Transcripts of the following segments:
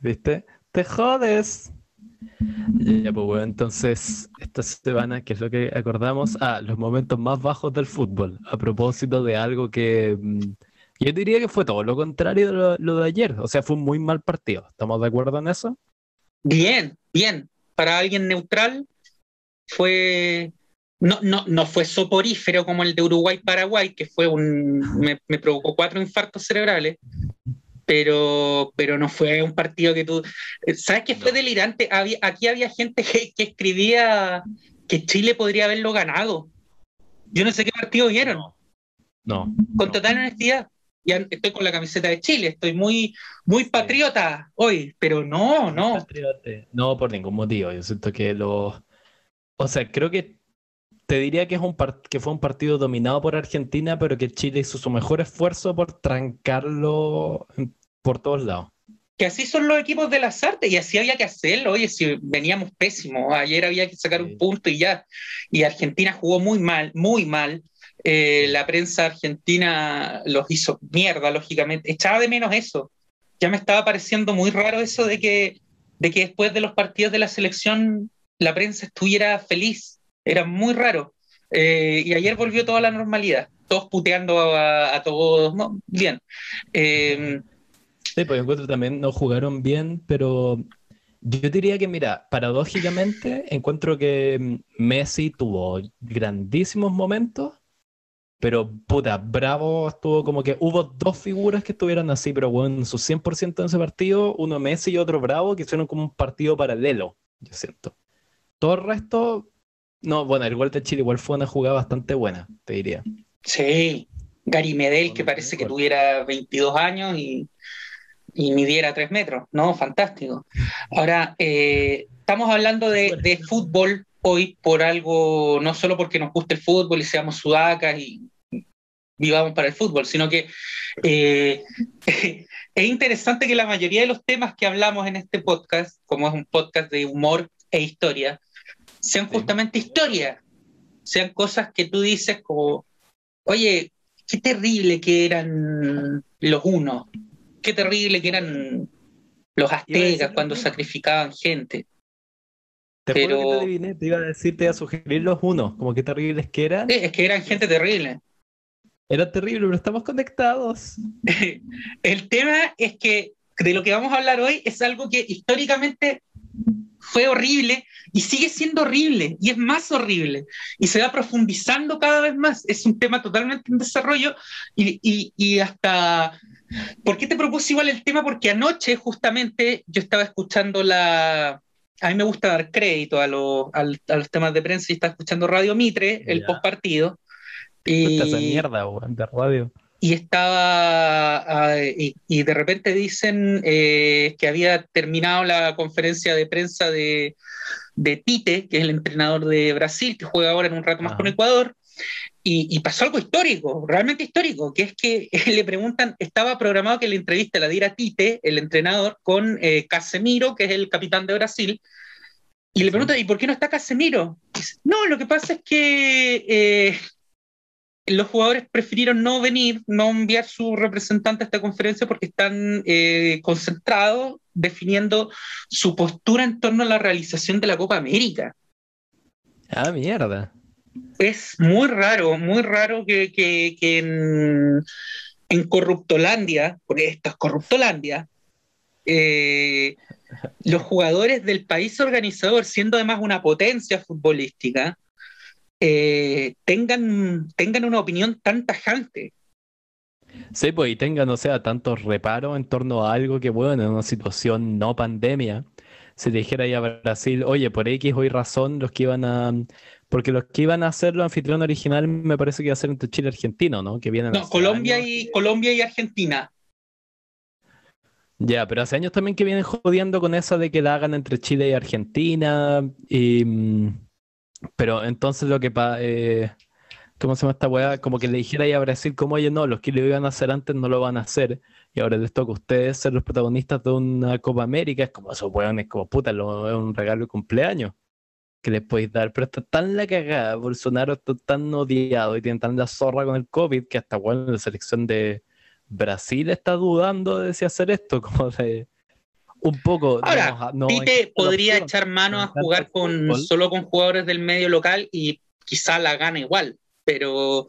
¿viste? Te jodes. Ya, pues bueno, entonces esta semana, ¿qué es lo que acordamos? Ah, los momentos más bajos del fútbol, a propósito de algo que mm, yo diría que fue todo lo contrario de lo, de ayer, o sea, fue un muy mal partido, ¿estamos de acuerdo en eso? Bien, bien, para alguien neutral fue, no, no, no fue soporífero como el de Uruguay-Paraguay, que fue un, me, me provocó cuatro infartos cerebrales, pero, pero no fue un partido que tú... Eh, ¿Sabes qué fue delirante? Había, aquí había gente que, escribía que Chile podría haberlo ganado. Yo no sé qué partido vieron. No. Con total honestidad. Ya estoy con la camiseta de Chile, estoy muy, muy patriota hoy, pero no, no. No, por ningún motivo. Yo siento que lo... O sea, creo que te diría que, es un que fue un partido dominado por Argentina, pero que Chile hizo su mejor esfuerzo por trancarlo por todos lados. Que así son los equipos de las artes y así había que hacerlo. Oye, si veníamos pésimos, ayer había que sacar un punto y ya. Y Argentina jugó muy mal, muy mal. Eh, la prensa argentina los hizo mierda, lógicamente. Echaba de menos eso. Ya me estaba pareciendo muy raro eso de que, de que después de los partidos de la selección la prensa estuviera feliz. Era muy raro. Eh, y ayer volvió toda la normalidad. Todos puteando a, todos. bien. Eh, Sí, pues encuentro también no jugaron bien, pero yo diría que, mira, paradójicamente encuentro que Messi tuvo grandísimos momentos, pero puta, Bravo estuvo como que hubo dos figuras que estuvieran así, pero bueno, en su 100% en ese partido, uno Messi y otro Bravo, que hicieron como un partido paralelo, yo siento. Todo el resto, no, bueno, el gol de Chile igual fue una jugada bastante buena, te diría. Sí, Gary Medel, que parece que tuviera 22 años y y midiera tres metros, ¿no? Fantástico. Ahora, eh, estamos hablando de, fútbol hoy por algo, no solo porque nos guste el fútbol y seamos sudacas y vivamos para el fútbol, sino que eh, es interesante que la mayoría de los temas que hablamos en este podcast, como es un podcast de humor e historia, sean justamente historia, sean cosas que tú dices como, oye, qué terrible que eran los unos, qué terrible que eran los aztecas cuando sacrificaban gente. Te Pero... que te adiviné, te iba a decir, te iba a sugerir los unos, como qué terribles que eran. es que eran gente terrible. Era terrible, pero estamos conectados. El tema es que de lo que vamos a hablar hoy es algo que históricamente fue horrible y sigue siendo horrible y es más horrible y se va profundizando cada vez más. Es un tema totalmente en desarrollo y, y, y hasta ¿Por qué te propuse igual el tema? Porque anoche justamente yo estaba escuchando la... A mí me gusta dar crédito a, los, temas de prensa y estaba escuchando Radio Mitre, el post partido. Y, mierda, de radio. Y estaba, ah, y, de repente dicen eh, que había terminado la conferencia de prensa de, Tite, que es el entrenador de Brasil, que juega ahora en un rato más con Ecuador, y, pasó algo histórico, realmente histórico, que es que le preguntan, estaba programado que la entrevista la diera Tite, el entrenador, con eh, Casemiro, que es el capitán de Brasil, y le preguntan, ¿y por qué no está Casemiro? no, lo que pasa es que eh, los jugadores prefirieron no venir, no enviar su representante a esta conferencia porque están eh, concentrados definiendo su postura en torno a la realización de la Copa América. Ah, mierda es muy raro, muy raro que, en, Corruptolandia, porque esto es Corruptolandia, eh, los jugadores del país organizador, siendo además una potencia futbolística, eh, tengan, tengan una opinión tan tajante. Sí, pues y tengan, o sea, tantos reparos en torno a algo que, bueno, en una situación no pandemia, se dijera ahí a Brasil, oye, por X o Y razón, los que iban a porque los que iban a hacer los anfitrión original me parece que iba a ser entre Chile y Argentina, ¿no? Que vienen no, Colombia y, Colombia y Argentina. Ya, pero hace años también que vienen jodiendo con eso de que la hagan entre Chile y Argentina. Y, mm, pero entonces lo que pasa. Eh, ¿Cómo se llama esta weá? Como que le dijera ahí a Brasil, como oye, no, los que lo iban a hacer antes no lo van a hacer. Y ahora les toca a ustedes ser los protagonistas de una Copa América. Es como esos weones, como puta, lo, es un regalo de cumpleaños que les podéis dar, pero está tan la cagada, Bolsonaro está tan odiado y tiene tan la zorra con el COVID que hasta bueno, la selección de Brasil está dudando de si hacer esto, como de un poco. Ahora, no, Tite podría echar mano a jugar con solo con jugadores del medio local y quizá la gana igual, pero,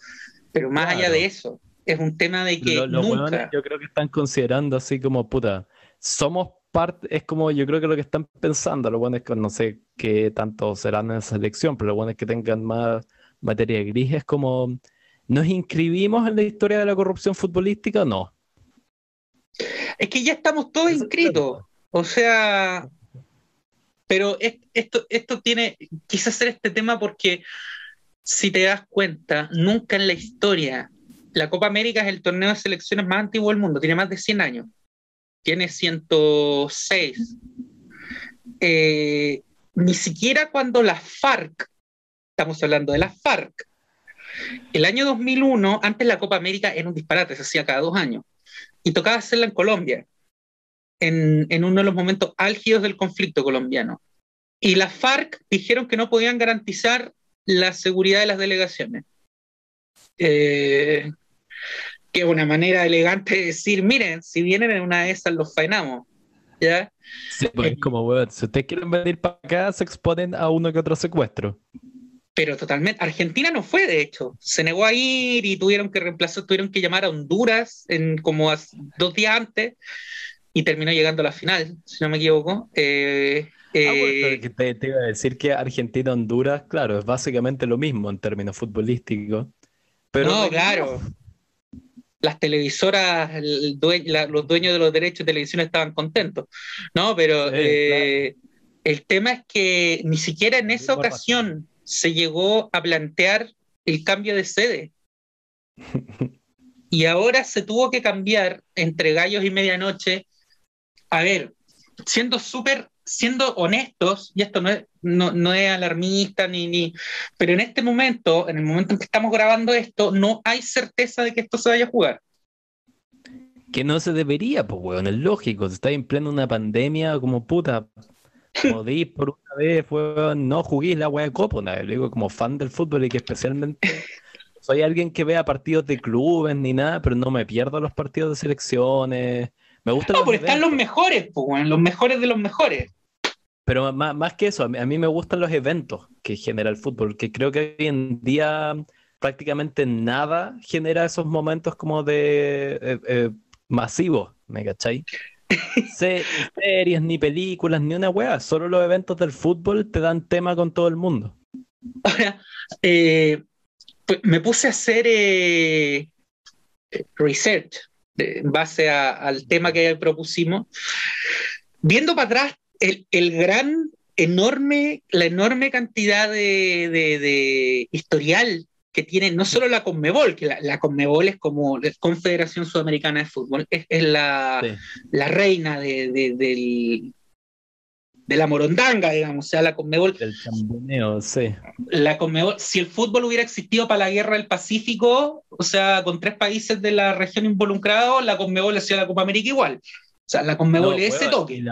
pero más allá de eso, es un tema de que nunca... yo creo que están considerando así como, puta, somos parte, es como yo creo que lo que están pensando, lo bueno es que no sé qué tanto serán en esa elección, pero lo bueno es que tengan más materia gris, es como, ¿nos inscribimos en la historia de la corrupción futbolística o no? Es que ya estamos todos inscritos. O sea, pero esto, esto tiene, quise hacer este tema porque si te das cuenta, nunca en la historia, la Copa América es el torneo de selecciones más antiguo del mundo, tiene más de 100 años, tiene 106. Eh, ni siquiera cuando la FARC, estamos hablando de la FARC, el año 2001, antes la Copa América era un disparate, se hacía cada dos años, y tocaba hacerla en Colombia en, uno de los momentos álgidos del conflicto colombiano. Y las FARC dijeron que no podían garantizar la seguridad de las delegaciones. Eh, que es una manera elegante de decir, miren, si vienen en una de esas los faenamos. ¿Ya? Pues, como, si ustedes quieren venir para acá, se exponen a uno que otro secuestro. Pero totalmente. Argentina no fue, de hecho. Se negó a ir y tuvieron que reemplazar, tuvieron que llamar a Honduras en como dos días antes y terminó llegando a la final, si no me equivoco. Eh, ah, eh, te, iba a decir que Argentina-Honduras, claro, es básicamente lo mismo en términos futbolísticos. Pero no, claro. Las televisoras, los dueños de los derechos de televisión estaban contentos, ¿no? Pero eh, el tema es que ni siquiera en esa ocasión se llegó a plantear el cambio de sede. y ahora se tuvo que cambiar entre gallos y medianoche a ver, siendo súper, siendo honestos, y esto no es, no, es alarmista ni, ni, pero en este momento, en el momento en que estamos grabando esto, no hay certeza de que esto se vaya a jugar. Que no se debería, pues, weón, es lógico. Está en pleno una pandemia, como puta. Podís por una vez, weón, no juguéis la weá de copo, nada. Lo digo como fan del fútbol y que especialmente soy alguien que vea partidos de clubes ni nada, pero no me pierdo los partidos de selecciones. Me gusta no, porque están los mejores, pues, los mejores de los mejores. Pero más, que eso, a mí, me gustan los eventos que genera el fútbol, que creo que hoy en día prácticamente nada genera esos momentos como de eh, eh, masivos, ¿me cachai? series, ni películas, ni una wea, solo los eventos del fútbol te dan tema con todo el mundo. Ahora, eh, pues, me puse a hacer research en base al tema que propusimos, viendo para atrás el, gran, enorme, la enorme cantidad de, historial que tiene no solo la Conmebol, que la, Conmebol es como la Confederación Sudamericana de Fútbol, es, la, la, reina de, del, de la morondanga, digamos, o sea, la Conmebol. El chamboneo, sí. La Conmebol, si el fútbol hubiera existido para la guerra del Pacífico, o sea, con tres países de la región involucrados, la Conmebol hacía la Copa América igual. O sea, la Conmebol es ese toque.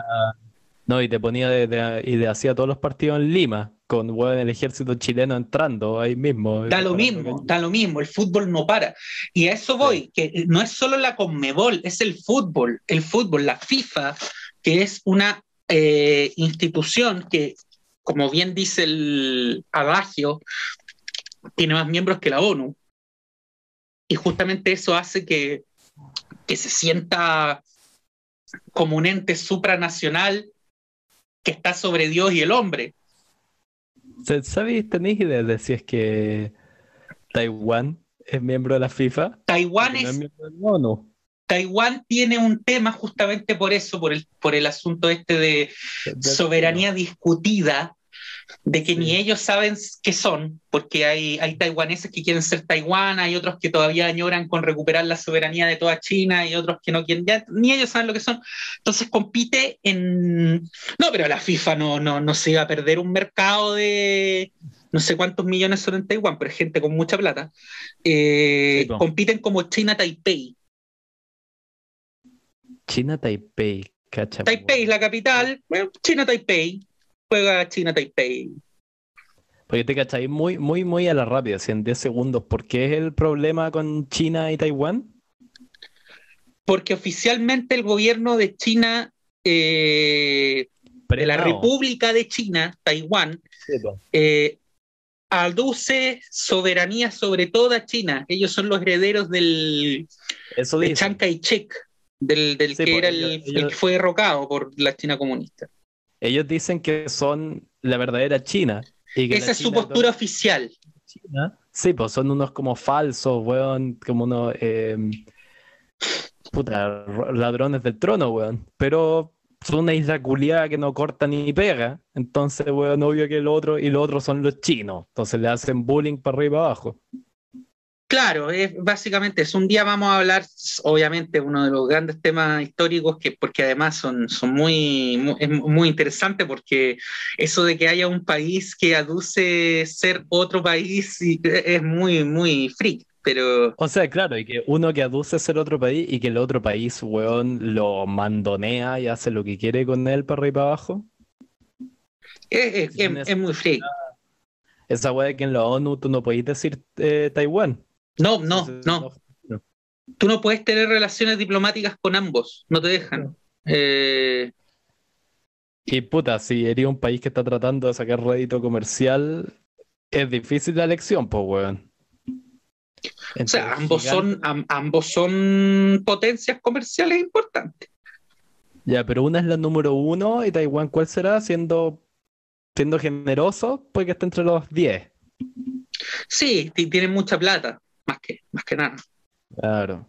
No, y te ponía de, y de hacía todos los partidos en Lima, con el ejército chileno entrando ahí mismo. Da lo mismo, da lo mismo, el fútbol no para. Y a eso voy, que no es solo la Conmebol, es el fútbol, el fútbol, la FIFA, que es una eh, institución que, como bien dice el adagio, tiene más miembros que la ONU. Y justamente eso hace que, que se sienta como un ente supranacional que está sobre Dios y el hombre. ¿Sabéis, tenéis idea de si es que Taiwán es miembro de la FIFA? Taiwán es, Taiwán tiene un tema justamente por eso, por el, por el asunto este de soberanía discutida, de que ni ellos saben qué son, porque hay, hay taiwaneses que quieren ser Taiwán, hay otros que todavía añoran con recuperar la soberanía de toda China y otros que no quieren, ya, ni ellos saben lo que son. Entonces compite en... No, pero la FIFA no, no, no se iba a perder un mercado de, no sé cuántos millones son en Taiwán, pero es gente con mucha plata, eh, compiten como China Taipei. China Taipei, cacha. Taipei es la capital, China Taipei, juega China Taipei. Porque te cachai muy, muy, muy a la rápida, en 10 segundos. ¿Por qué es el problema con China y Taiwán? Porque oficialmente el gobierno de China eh, de la República de China, Taiwán, eh, aduce soberanía sobre toda China. Ellos son los herederos del de Chiang Kai-shek, del, que era el, que fue derrocado por la China comunista. Ellos dicen que son la verdadera China. Esa es su postura oficial. Sí, pues son unos como falsos, weón, como unos eh, puta, ladrones del trono, weón. Pero son una isla culiada que no corta ni pega. Entonces, weón, obvio que el otro y los otros son los chinos. Entonces le hacen bullying para arriba y para abajo. Claro, es básicamente es un día vamos a hablar, obviamente, uno de los grandes temas históricos que, porque además son, son muy, muy, es muy interesante porque eso de que haya un país que aduce ser otro país es muy, muy freak. Pero... O sea, claro, y que uno que aduce ser otro país y que el otro país, weón, lo mandonea y hace lo que quiere con él para arriba y para abajo. Es, es, muy freak. Esa weá que en la ONU tú no podéis decir eh, Taiwán. No, no, no. Tú no puedes tener relaciones diplomáticas con ambos, no te dejan. Eh, y puta, si eres un país que está tratando de sacar rédito comercial, es difícil la elección, pues, weón. o sea, ambos son, ambos son potencias comerciales importantes. Ya, pero una es la número uno y Taiwán, ¿cuál será? Siendo, siendo generoso, puede que esté entre los 10. Sí, tienen mucha plata más que, más que nada. Claro.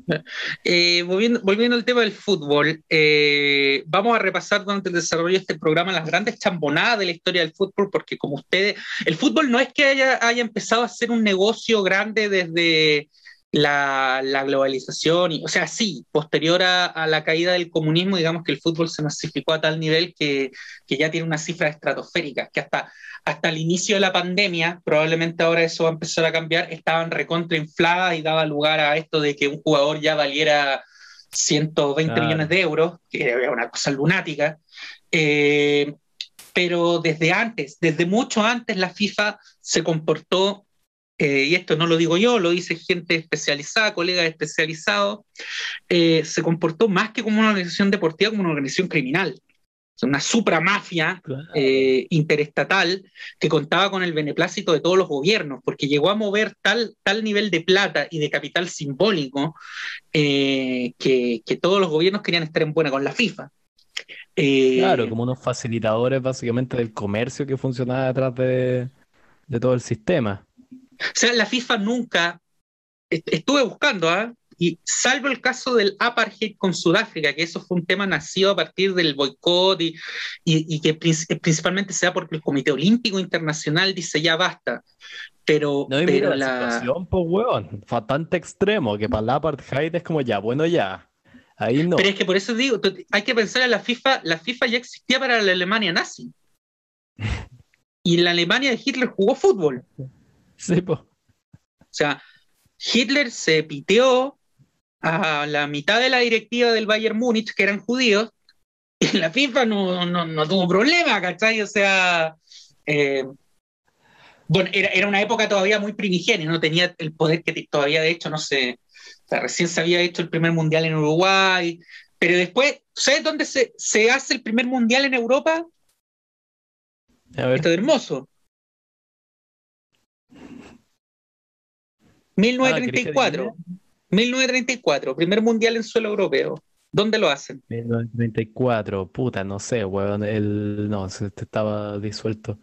Eh, volviendo, al tema del fútbol, eh, vamos a repasar durante el desarrollo de este programa las grandes chambonadas de la historia del fútbol, porque como ustedes, el fútbol no es que haya, haya empezado a ser un negocio grande desde la, globalización, y, o sea, sí, posterior a, la caída del comunismo, digamos que el fútbol se masificó a tal nivel que, que ya tiene una cifra estratosférica, que hasta hasta el inicio de la pandemia, probablemente ahora eso va a empezar a cambiar, estaban recontrainfladas y daba lugar a esto de que un jugador ya valiera 120 millones de euros, que era una cosa lunática. Eh, pero desde antes, desde mucho antes, la FIFA se comportó, eh, y esto no lo digo yo, lo dice gente especializada, colegas especializados, eh, se comportó más que como una organización deportiva, como una organización criminal una supramafia eh, interestatal que contaba con el beneplácito de todos los gobiernos, porque llegó a mover tal, tal nivel de plata y de capital simbólico que, todos los gobiernos querían estar en buena con la FIFA. Claro, como unos facilitadores básicamente del comercio que funcionaba detrás de, de todo el sistema. O sea, la FIFA nunca, estuve buscando, ¿ah? Y salvo el caso del apartheid con Sudáfrica, que eso fue un tema nacido a partir del boicot y, y, que principalmente se da porque el Comité Olímpico Internacional dice ya basta. Pero, no, pero la, situación, pues, weón, bastante extremo, que para el apartheid es como ya, bueno, ya. Ahí no. Pero es que por eso digo, hay que pensar en la FIFA, la FIFA ya existía para la Alemania nazi. y la Alemania de Hitler jugó fútbol. Sí. O sea, Hitler se piteó a la mitad de la directiva del Bayern Múnich, que eran judíos, y la FIFA no, no, tuvo problema, ¿cachai? O sea, eh, bueno, era, una época todavía muy primigenia, no tenía el poder que todavía, de hecho, no sé, recién se había hecho el primer mundial en Uruguay, pero después, ¿sabes dónde se, se hace el primer mundial en Europa? Esto es hermoso. 1934. Ah, 1934, primer mundial en suelo europeo. ¿Dónde lo hacen? 1934, puta, no sé, weón. El, no, estaba disuelto.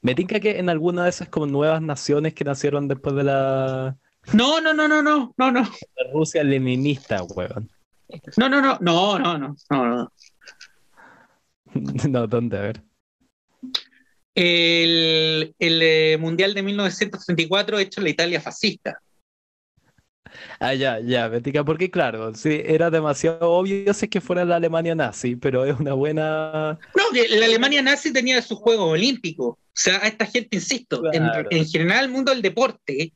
Me tinca que en alguna de esas como nuevas naciones que nacieron después de la. No, no, no, no, no, no, no. La Rusia leninista, weón. No, no, no, no, no, no, no, no. no, ¿dónde? A ver. El, el eh, Mundial de 1934 hecho en la Italia fascista. Ah, ya, ya, Betica, porque claro, sí, era demasiado obvio sé que fuera la Alemania nazi, pero es una buena... No, la Alemania nazi tenía sus Juegos Olímpicos. O sea, a esta gente, insisto, en, general el mundo del deporte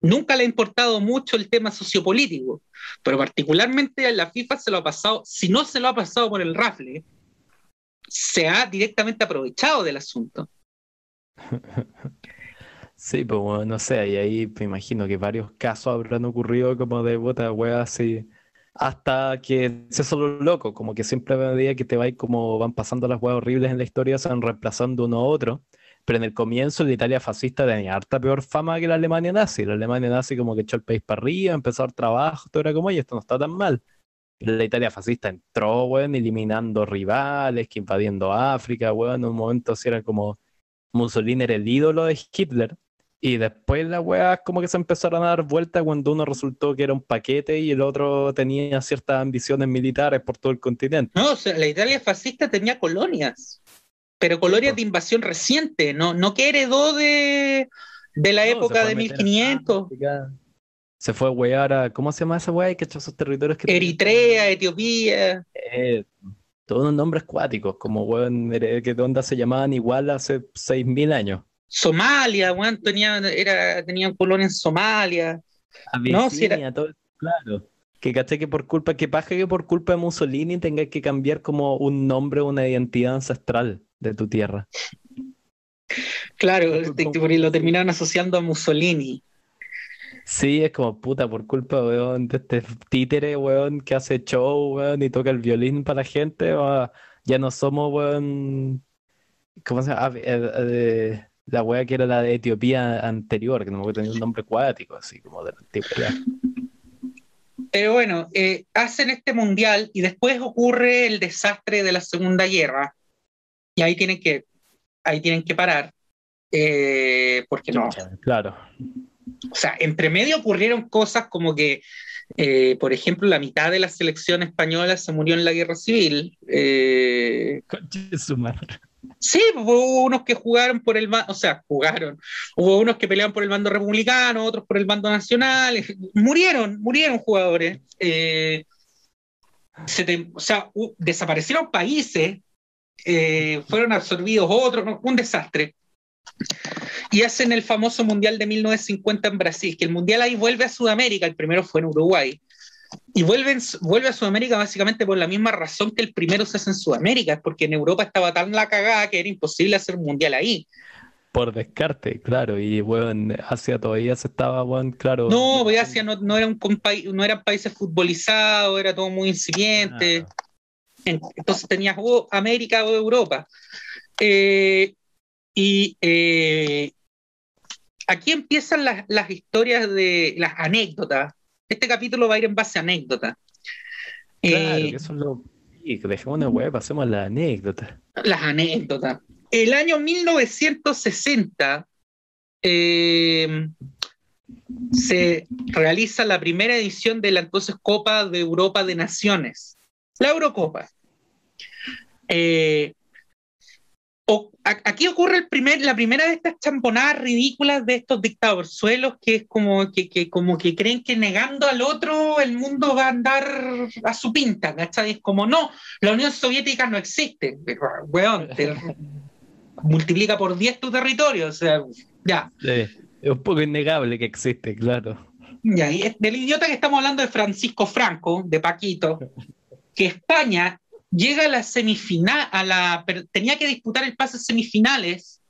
nunca le ha importado mucho el tema sociopolítico, pero particularmente a la FIFA se lo ha pasado, si no se lo ha pasado por el rafle, se ha directamente aprovechado del asunto. Sí, pues bueno, no sé, y ahí me imagino que varios casos habrán ocurrido como de bota weas así hasta que se solo loco, como que siempre a medida que te va como van pasando las huevas horribles en la historia, se van reemplazando uno a otro. Pero en el comienzo la Italia fascista tenía harta peor fama que la Alemania nazi. La Alemania nazi como que echó el país para arriba, empezó a dar trabajo, todo era como, y esto no está tan mal. La Italia fascista entró, weón, eliminando rivales, que invadiendo África, weón, en un momento así era como Mussolini era el ídolo de Hitler. Y después las weas como que se empezaron a dar vuelta cuando uno resultó que era un paquete y el otro tenía ciertas ambiciones militares por todo el continente. No, o sea, la Italia fascista tenía colonias, pero colonias de invasión reciente, no, no que heredó de, de la época de 1500. Se fue a wear a, ¿cómo se llama esa wea? Que esos territorios que Eritrea, Etiopía. Eh, todos unos nombres cuáticos, como weón, que onda se llamaban igual hace 6.000 años. Somalia, weón, tenía, era, tenían colonia en Somalia. no, si era... todo, claro. Que caché que por culpa, que pasa que por culpa de Mussolini tengas que cambiar como un nombre o una identidad ancestral de tu tierra. Claro, lo terminaron asociando a Mussolini. Sí, es como puta, por culpa, weón, de este títere, weón, que hace show, weón, y toca el violín para la gente, ya no somos, weón, ¿cómo se llama? Ah, eh, eh, la wea que era la de Etiopía anterior, que no me tenía un nombre acuático, así como de la antigüedad. Pero bueno, eh, hacen este mundial y después ocurre el desastre de la Segunda Guerra. Y ahí tienen que, ahí tienen que parar. porque no. Claro. O sea, entre medio ocurrieron cosas como que, eh, por ejemplo, la mitad de la selección española se murió en la guerra civil. Eh, su madre. Sí, hubo unos que jugaron por el o sea, jugaron. Hubo unos que peleaban por el bando republicano, otros por el bando nacional. Murieron, murieron jugadores. Eh, o sea, desaparecieron países, fueron absorbidos otros, un desastre y hacen el famoso Mundial de 1950 en Brasil, que el Mundial ahí vuelve a Sudamérica, el primero fue en Uruguay, y vuelven, vuelve a Sudamérica básicamente por la misma razón que el primero se hace en Sudamérica, porque en Europa estaba tan la cagada que era imposible hacer un Mundial ahí. Por descarte, claro, y bueno, Asia todavía se estaba, bueno, claro. No, pues Asia no, no, era un no eran países futbolizados, era todo muy incipiente. Entonces tenías o América o Europa. Eh, y eh, aquí empiezan las, historias de las anécdotas. Este capítulo va a ir en base a anécdotas. Claro, eh, que eso es lo. Dejemos una web, pasemos a las anécdotas. Las anécdotas. El año 1960 eh, se realiza la primera edición de la entonces Copa de Europa de Naciones, la Eurocopa. Eh, aquí ocurre el primer, la primera de estas champonadas ridículas de estos suelos que es como que, como que creen que negando al otro el mundo va a andar a su pinta, ¿cachai? Es como, no, la Unión Soviética no existe, weón, multiplica por 10 tu territorio, o sea, ya. es un poco innegable que existe, claro. Ya, y del idiota que estamos hablando de Francisco Franco, de Paquito, que España llega a la semifinal, a la, tenía que disputar el pase semifinales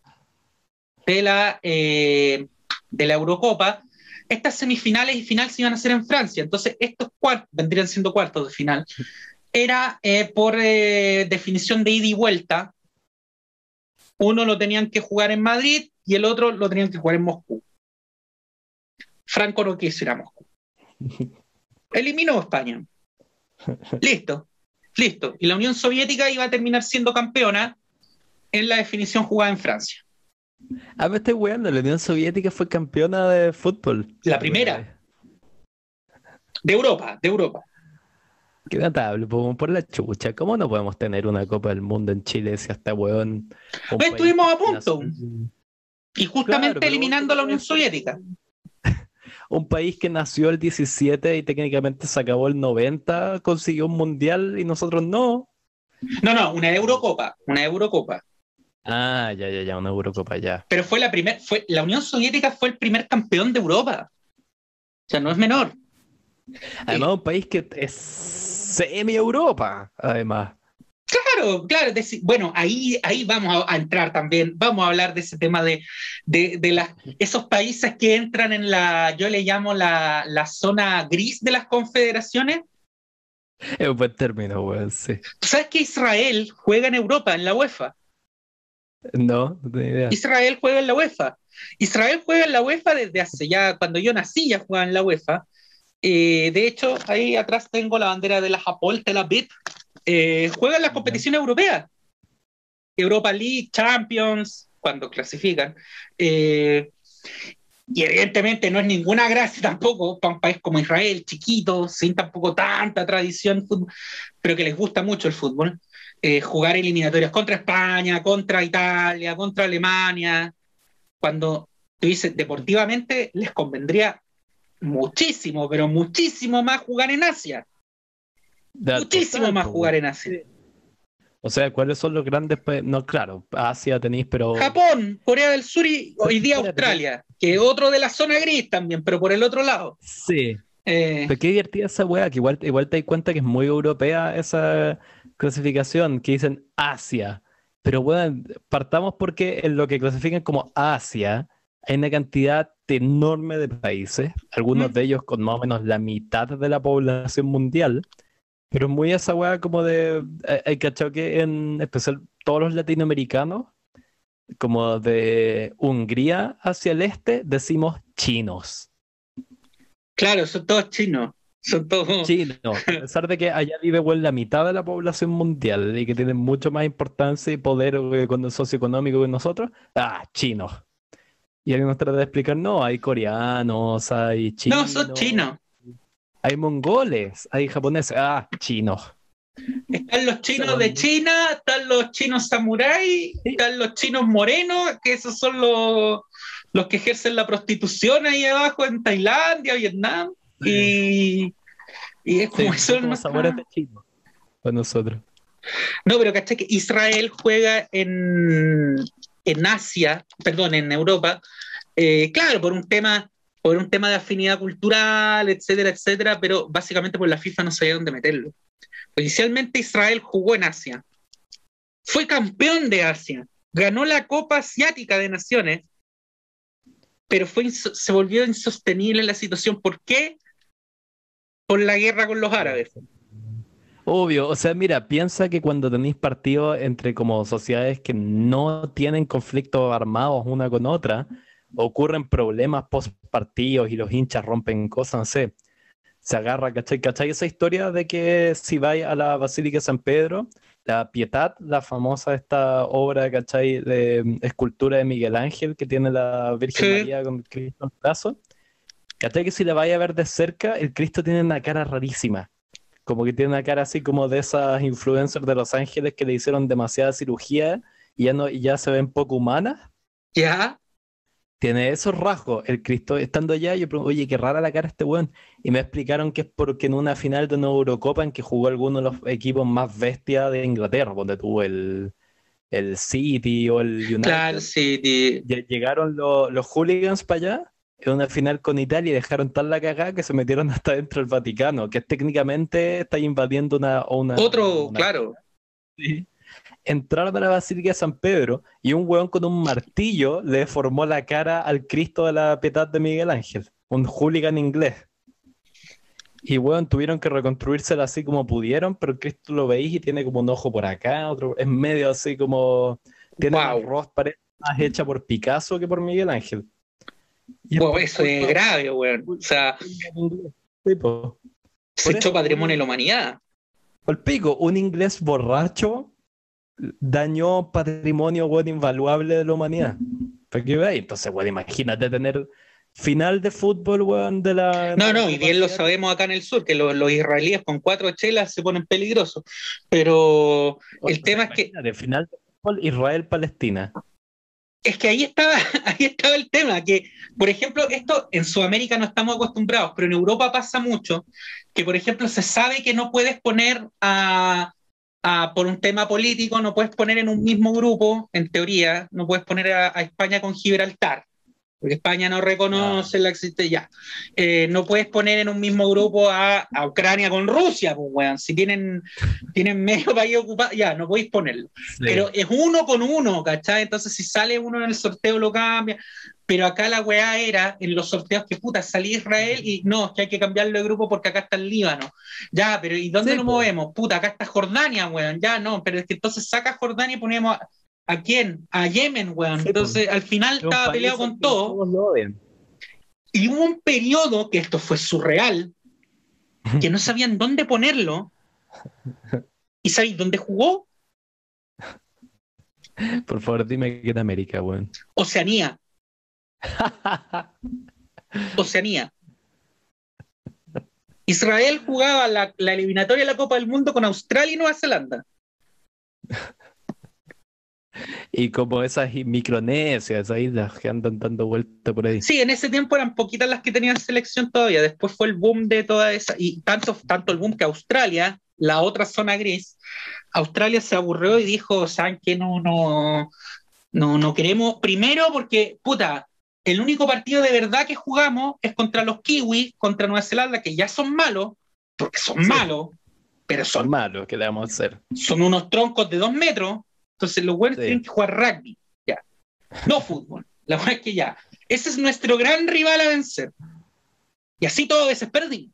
de la, eh, de la Eurocopa. Estas semifinales y final se iban a hacer en Francia, entonces estos cuartos vendrían siendo cuartos de final. Era eh, por eh, definición de ida y vuelta. Uno lo tenían que jugar en Madrid y el otro lo tenían que jugar en Moscú. Franco no quiso ir a Moscú. Eliminó a España. Listo. Listo. Y la Unión Soviética iba a terminar siendo campeona en la definición jugada en Francia. Ah, me estoy weando, la Unión Soviética fue campeona de fútbol. La primera. De Europa, de Europa. Qué notable, por la chucha. ¿Cómo no podemos tener una Copa del Mundo en Chile si hasta weón? estuvimos a punto. Y justamente eliminando a la Unión Soviética un país que nació el 17 y técnicamente se acabó el 90, consiguió un mundial y nosotros no. No, no, una Eurocopa, una Eurocopa. Ah, ya, ya, ya, una Eurocopa, ya. Pero fue la primera, fue, la Unión Soviética fue el primer campeón de Europa. O sea, no es menor. Además, un país que es semi-Europa, además. Claro, claro. bueno, ahí, ahí vamos a, entrar también. Vamos a hablar de ese tema de, de, esos países que entran en la, yo le llamo la, zona gris de las confederaciones, Es un buen término, weón, sí. ¿Tú sabes que Israel juega en Europa, en la UEFA? No, no tengo idea. Israel juega en la UEFA. Israel juega en la UEFA desde hace ya, cuando yo nací ya jugaba en la UEFA. Eh, de hecho, ahí atrás tengo la bandera de la Japón, Tel Aviv. Eh, juega en las competiciones europeas. Europa League, Champions, cuando clasifican. Eh, y evidentemente no es ninguna gracia tampoco para un país como Israel, chiquito, sin tampoco tanta tradición, pero que les gusta mucho el fútbol. Eh, jugar eliminatorias contra España, contra Italia, contra Alemania, cuando tú dices deportivamente les convendría muchísimo, pero muchísimo más jugar en Asia. Muchísimo más jugar en Asia. O sea, ¿cuáles son los grandes No, claro, Asia tenéis, pero. Japón, Corea del Sur y hoy día Australia, que es otro de la zona gris también, pero por el otro lado. Sí. Eh... Pero qué divertida esa wea, que igual, igual te das cuenta que es muy europea esa clasificación que dicen Asia. Pero bueno, partamos porque en lo que clasifican como Asia hay una cantidad enorme de países, algunos mm. de ellos con más o menos la mitad de la población mundial. Pero muy esa weá como de. Eh, hay cachado que en especial todos los latinoamericanos, como de Hungría hacia el este, decimos chinos. Claro, son todos chinos. Son todos. Chinos. A pesar de que allá vive la mitad de la población mundial y que tienen mucho más importancia y poder el socioeconómico que nosotros, ah, chinos. Y alguien nos trata de explicar, no, hay coreanos, hay chinos. No, son chinos. Hay mongoles, hay japoneses, ah, chinos. Están los chinos de China, están los chinos samuráis, están los chinos morenos, que esos son los, los que ejercen la prostitución ahí abajo en Tailandia, Vietnam. Y, es como eso. Como sabores de chino para nosotros. No, pero caché que Israel juega en, en Asia, perdón, en Europa, eh, claro, por un tema por un tema de afinidad cultural, etcétera, etcétera, pero básicamente por la FIFA no sabía dónde meterlo. Inicialmente Israel jugó en Asia, fue campeón de Asia, ganó la Copa Asiática de Naciones, pero fue se volvió insostenible la situación. ¿Por qué? Por la guerra con los árabes. Obvio, o sea, mira, piensa que cuando tenéis partidos entre como sociedades que no tienen conflictos armados una con otra, ocurren problemas post partidos y los hinchas rompen cosas, no sé. Se agarra, ¿cachai? ¿cachai? Esa historia de que si vais a la Basílica de San Pedro, la Pietad, la famosa esta obra, ¿cachai? De escultura de Miguel Ángel que tiene la Virgen María con Cristo en el brazo. ¿Cachai? Que si la vais a ver de cerca, el Cristo tiene una cara rarísima. Como que tiene una cara así como de esas influencers de Los Ángeles que le hicieron demasiada cirugía y ya, no, y ya se ven poco humanas. Ya tiene esos rasgos. El Cristo, estando allá, yo pregunto, oye, qué rara la cara este weón. Y me explicaron que es porque en una final de una Eurocopa en que jugó alguno de los equipos más bestias de Inglaterra, donde tuvo el, el City o el United. Claro, City. Llegaron los hooligans para allá en una final con Italia y dejaron tal la cagada que se metieron hasta dentro del Vaticano, que técnicamente está invadiendo una... una Otro, claro. Sí entraron a la Basílica de San Pedro y un hueón con un martillo le formó la cara al Cristo de la Piedad de Miguel Ángel, un hooligan inglés. Y weón, tuvieron que reconstruírsela así como pudieron, pero el Cristo lo veis y tiene como un ojo por acá, otro, es medio así como. Tiene wow. más hecha por Picasso que por Miguel Ángel. Wow, eso es grave, weón. O sea, se echó patrimonio de la humanidad. Pico, un inglés borracho dañó patrimonio bueno, invaluable de la humanidad. ¿Para qué veis? Entonces, bueno, imagínate tener final de fútbol, weón, de la... No, no, y bien lo sabemos acá en el sur, que los, israelíes con cuatro chelas se ponen peligrosos. Pero el tema es que... De final de fútbol, Israel-Palestina. Es que ahí estaba, ahí estaba el tema, que, por ejemplo, esto en Sudamérica no estamos acostumbrados, pero en Europa pasa mucho, que, por ejemplo, se sabe que no puedes poner a, por un tema político, no puedes poner en un mismo grupo, en teoría, no puedes poner a, España con Gibraltar, porque España no reconoce la existencia. Eh, no puedes poner en un mismo grupo a, Ucrania con Rusia, pues, weón. Si tienen, tienen medio país ocupado, ya, no podéis ponerlo. Pero es uno con uno, ¿cachai? Entonces, si sale uno en el sorteo, lo cambia. Pero acá la weá era en los sorteos que puta, salí Israel y no, es que hay que cambiarlo de grupo porque acá está el Líbano. Ya, pero ¿y dónde nos movemos? Puta, acá está Jordania, weón. Ya, no, pero es que entonces saca Jordania y ponemos ¿A quién? A Yemen, weón. Entonces, al final estaba peleado con todo. Y hubo un periodo, que esto fue surreal, que no sabían dónde ponerlo. ¿Y sabéis dónde jugó? Por favor, dime que en América, weón. Oceanía. Oceanía. Israel jugaba la, la, eliminatoria de la Copa del Mundo con Australia y Nueva Zelanda. Y como esas micronesias, esas islas que andan dando vuelta por ahí. Sí, en ese tiempo eran poquitas las que tenían selección todavía. Después fue el boom de toda esa. Y tanto, tanto el boom que Australia, la otra zona gris, Australia se aburrió y dijo: ¿saben qué? No, no, no, no queremos. Primero, porque, puta, el único partido de verdad que jugamos es contra los kiwis, contra Nueva Zelanda, que ya son malos, porque son malos, pero son, son malos, ¿qué le vamos a hacer? Son unos troncos de dos metros entonces los buenos tienen que jugar rugby, ya. No fútbol. La verdad es que ya. Ese es nuestro gran rival a vencer. Y así todo veces perdí.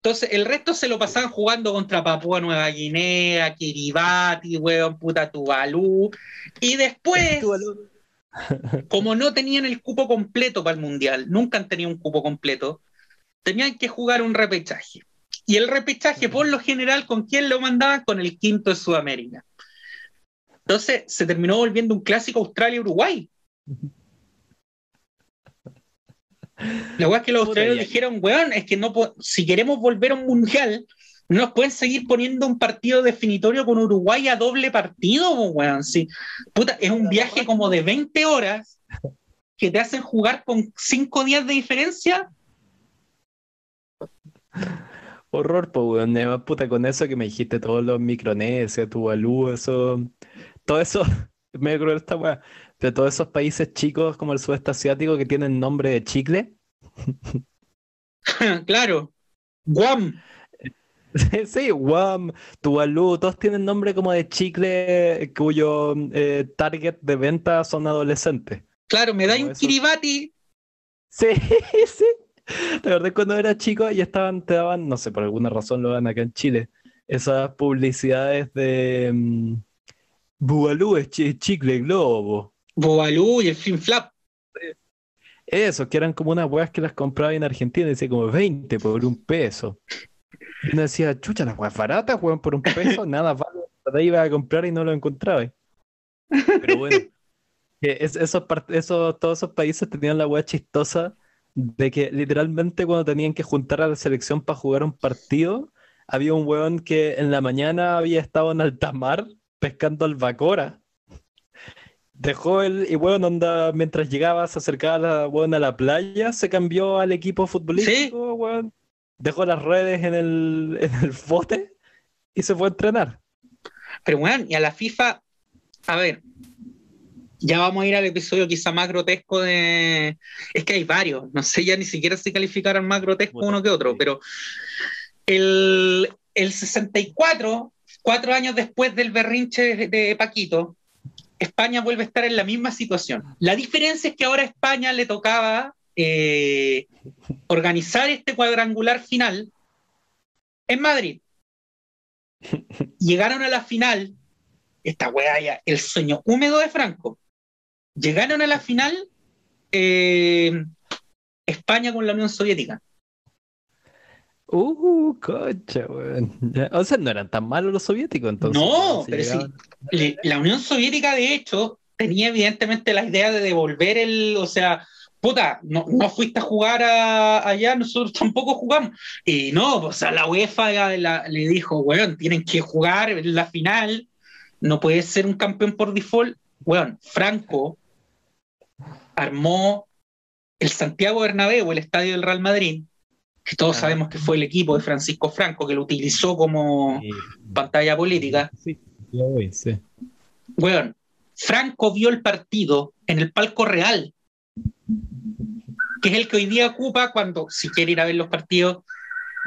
Entonces, el resto se lo pasaban jugando contra Papúa Nueva Guinea, Kiribati, weón, puta Tuvalu. Y después, como no tenían el cupo completo para el Mundial, nunca han tenido un cupo completo, tenían que jugar un repechaje. Y el repechaje, por lo general, ¿con quién lo mandaban? Con el quinto de Sudamérica. Entonces se terminó volviendo un clásico Australia-Uruguay. La weá es que los australianos dijeron, weón, es que no si queremos volver a un mundial, no nos pueden seguir poniendo un partido definitorio con Uruguay a doble partido, weón. Sí. Puta, es un viaje como de 20 horas que te hacen jugar con 5 días de diferencia. Horror, pues, weón. Puta, con eso que me dijiste, todos los Micronesia, Tuvalu, eso todo eso, me creo esta weá, de todos esos países chicos como el sudeste asiático que tienen nombre de chicle. claro, Guam. Sí, Guam, Tuvalu, todos tienen nombre como de chicle cuyo eh, target de venta son adolescentes. Claro, me da un Kiribati. Sí, sí. La verdad cuando era chico y estaban, te daban, no sé, por alguna razón lo dan acá en Chile, esas publicidades de, mm, Bubalú es chicle globo. Bubalú y el Film Flap. Eso, que eran como unas weas que las compraba en Argentina, decía como 20 por un peso. Y uno decía, chucha, las weas baratas, weón, por un peso, nada vale. Ahí iba a comprar y no lo encontraba. Pero bueno, esos, esos, todos esos países tenían la wea chistosa de que literalmente cuando tenían que juntar a la selección para jugar un partido, había un weón que en la mañana había estado en alta mar pescando albacora. Dejó el. Y bueno, onda, mientras llegaba, se acercaba a la, a la playa, se cambió al equipo futbolístico, Dejó las redes en el, en el bote y se fue a entrenar. Pero bueno, y a la FIFA, a ver, ya vamos a ir al episodio quizá más grotesco de. Es que hay varios, no sé ya ni siquiera si calificaran más grotesco uno que otro, pero el, el 64 Cuatro años después del berrinche de, Paquito, España vuelve a estar en la misma situación. La diferencia es que ahora a España le tocaba eh, organizar este cuadrangular final en Madrid. Llegaron a la final, esta weá ya, el sueño húmedo de Franco. Llegaron a la final eh, España con la Unión Soviética. Uh, cocha, weón. O sea, no eran tan malos los soviéticos entonces. No, pero sí. La Unión Soviética, de hecho, tenía evidentemente la idea de devolver el, o sea, puta, no, no fuiste a jugar allá, nosotros tampoco jugamos. Y no, o sea, la UEFA le dijo, weón, tienen que jugar en la final, no puede ser un campeón por default. Weón, Franco armó el Santiago Bernabéu, el estadio del Real Madrid, que todos sabemos que fue el equipo de Francisco Franco que lo utilizó como pantalla política. Sí, sí. Bueno, Franco vio el partido en el palco real que es el que hoy día ocupa cuando, si quiere ir a ver los partidos,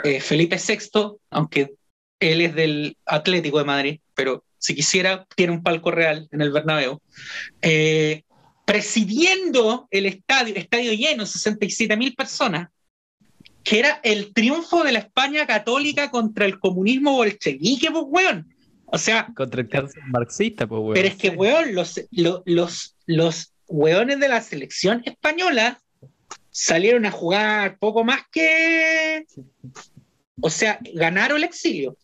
eh, Felipe VI, aunque él es del Atlético de Madrid, pero si quisiera, tiene un palco real en el Bernabéu, eh, presidiendo el estadio, estadio lleno, 67 mil personas, que era el triunfo de la España católica contra el comunismo bolchevique, pues, weón. O sea. Contra el cáncer marxista, pues, weón. Pero es que, weón, los, los, los, los weones de la selección española salieron a jugar poco más que. O sea, ganar o el exilio.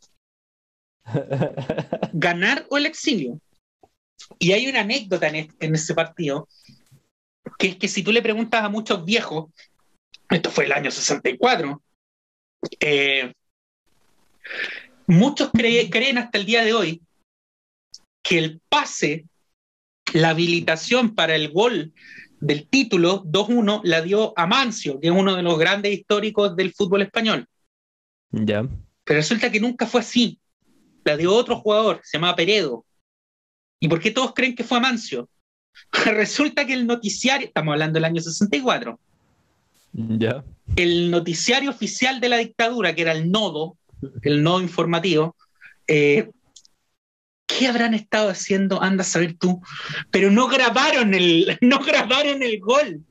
ganar o el exilio. Y hay una anécdota en, en, ese partido, que es que si tú le preguntas a muchos viejos, esto fue el año 64, eh, muchos creen hasta el día de hoy que el pase, la habilitación para el gol del título 2-1 la dio Amancio, que es uno de los grandes históricos del fútbol español. Ya. Pero resulta que nunca fue así. La dio otro jugador, se llamaba Peredo. ¿Y por qué todos creen que fue Amancio? resulta que el noticiario, estamos hablando del año 64, el noticiario oficial de la dictadura, que era el nodo, el nodo informativo, eh, ¿qué habrán estado haciendo? Anda a saber tú. Pero no grabaron el, no grabaron el gol.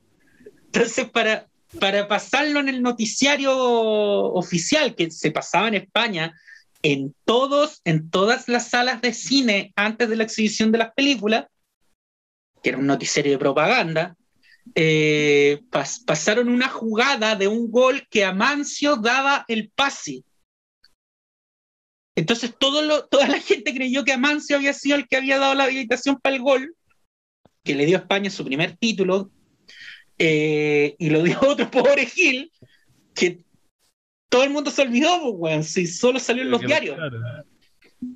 Entonces, para, para pasarlo en el noticiario oficial que se pasaba en España, en, todos, en todas las salas de cine antes de la exhibición de las películas, que era un noticiario de propaganda, eh, pasaron una jugada de un gol que Amancio daba el pase. Entonces todo toda la gente creyó que Amancio había sido el que había dado la habilitación para el gol, que le dio a España su primer título, eh, y lo dio otro pobre Gil, que todo el mundo se olvidó, pues, si solo salió en los diarios.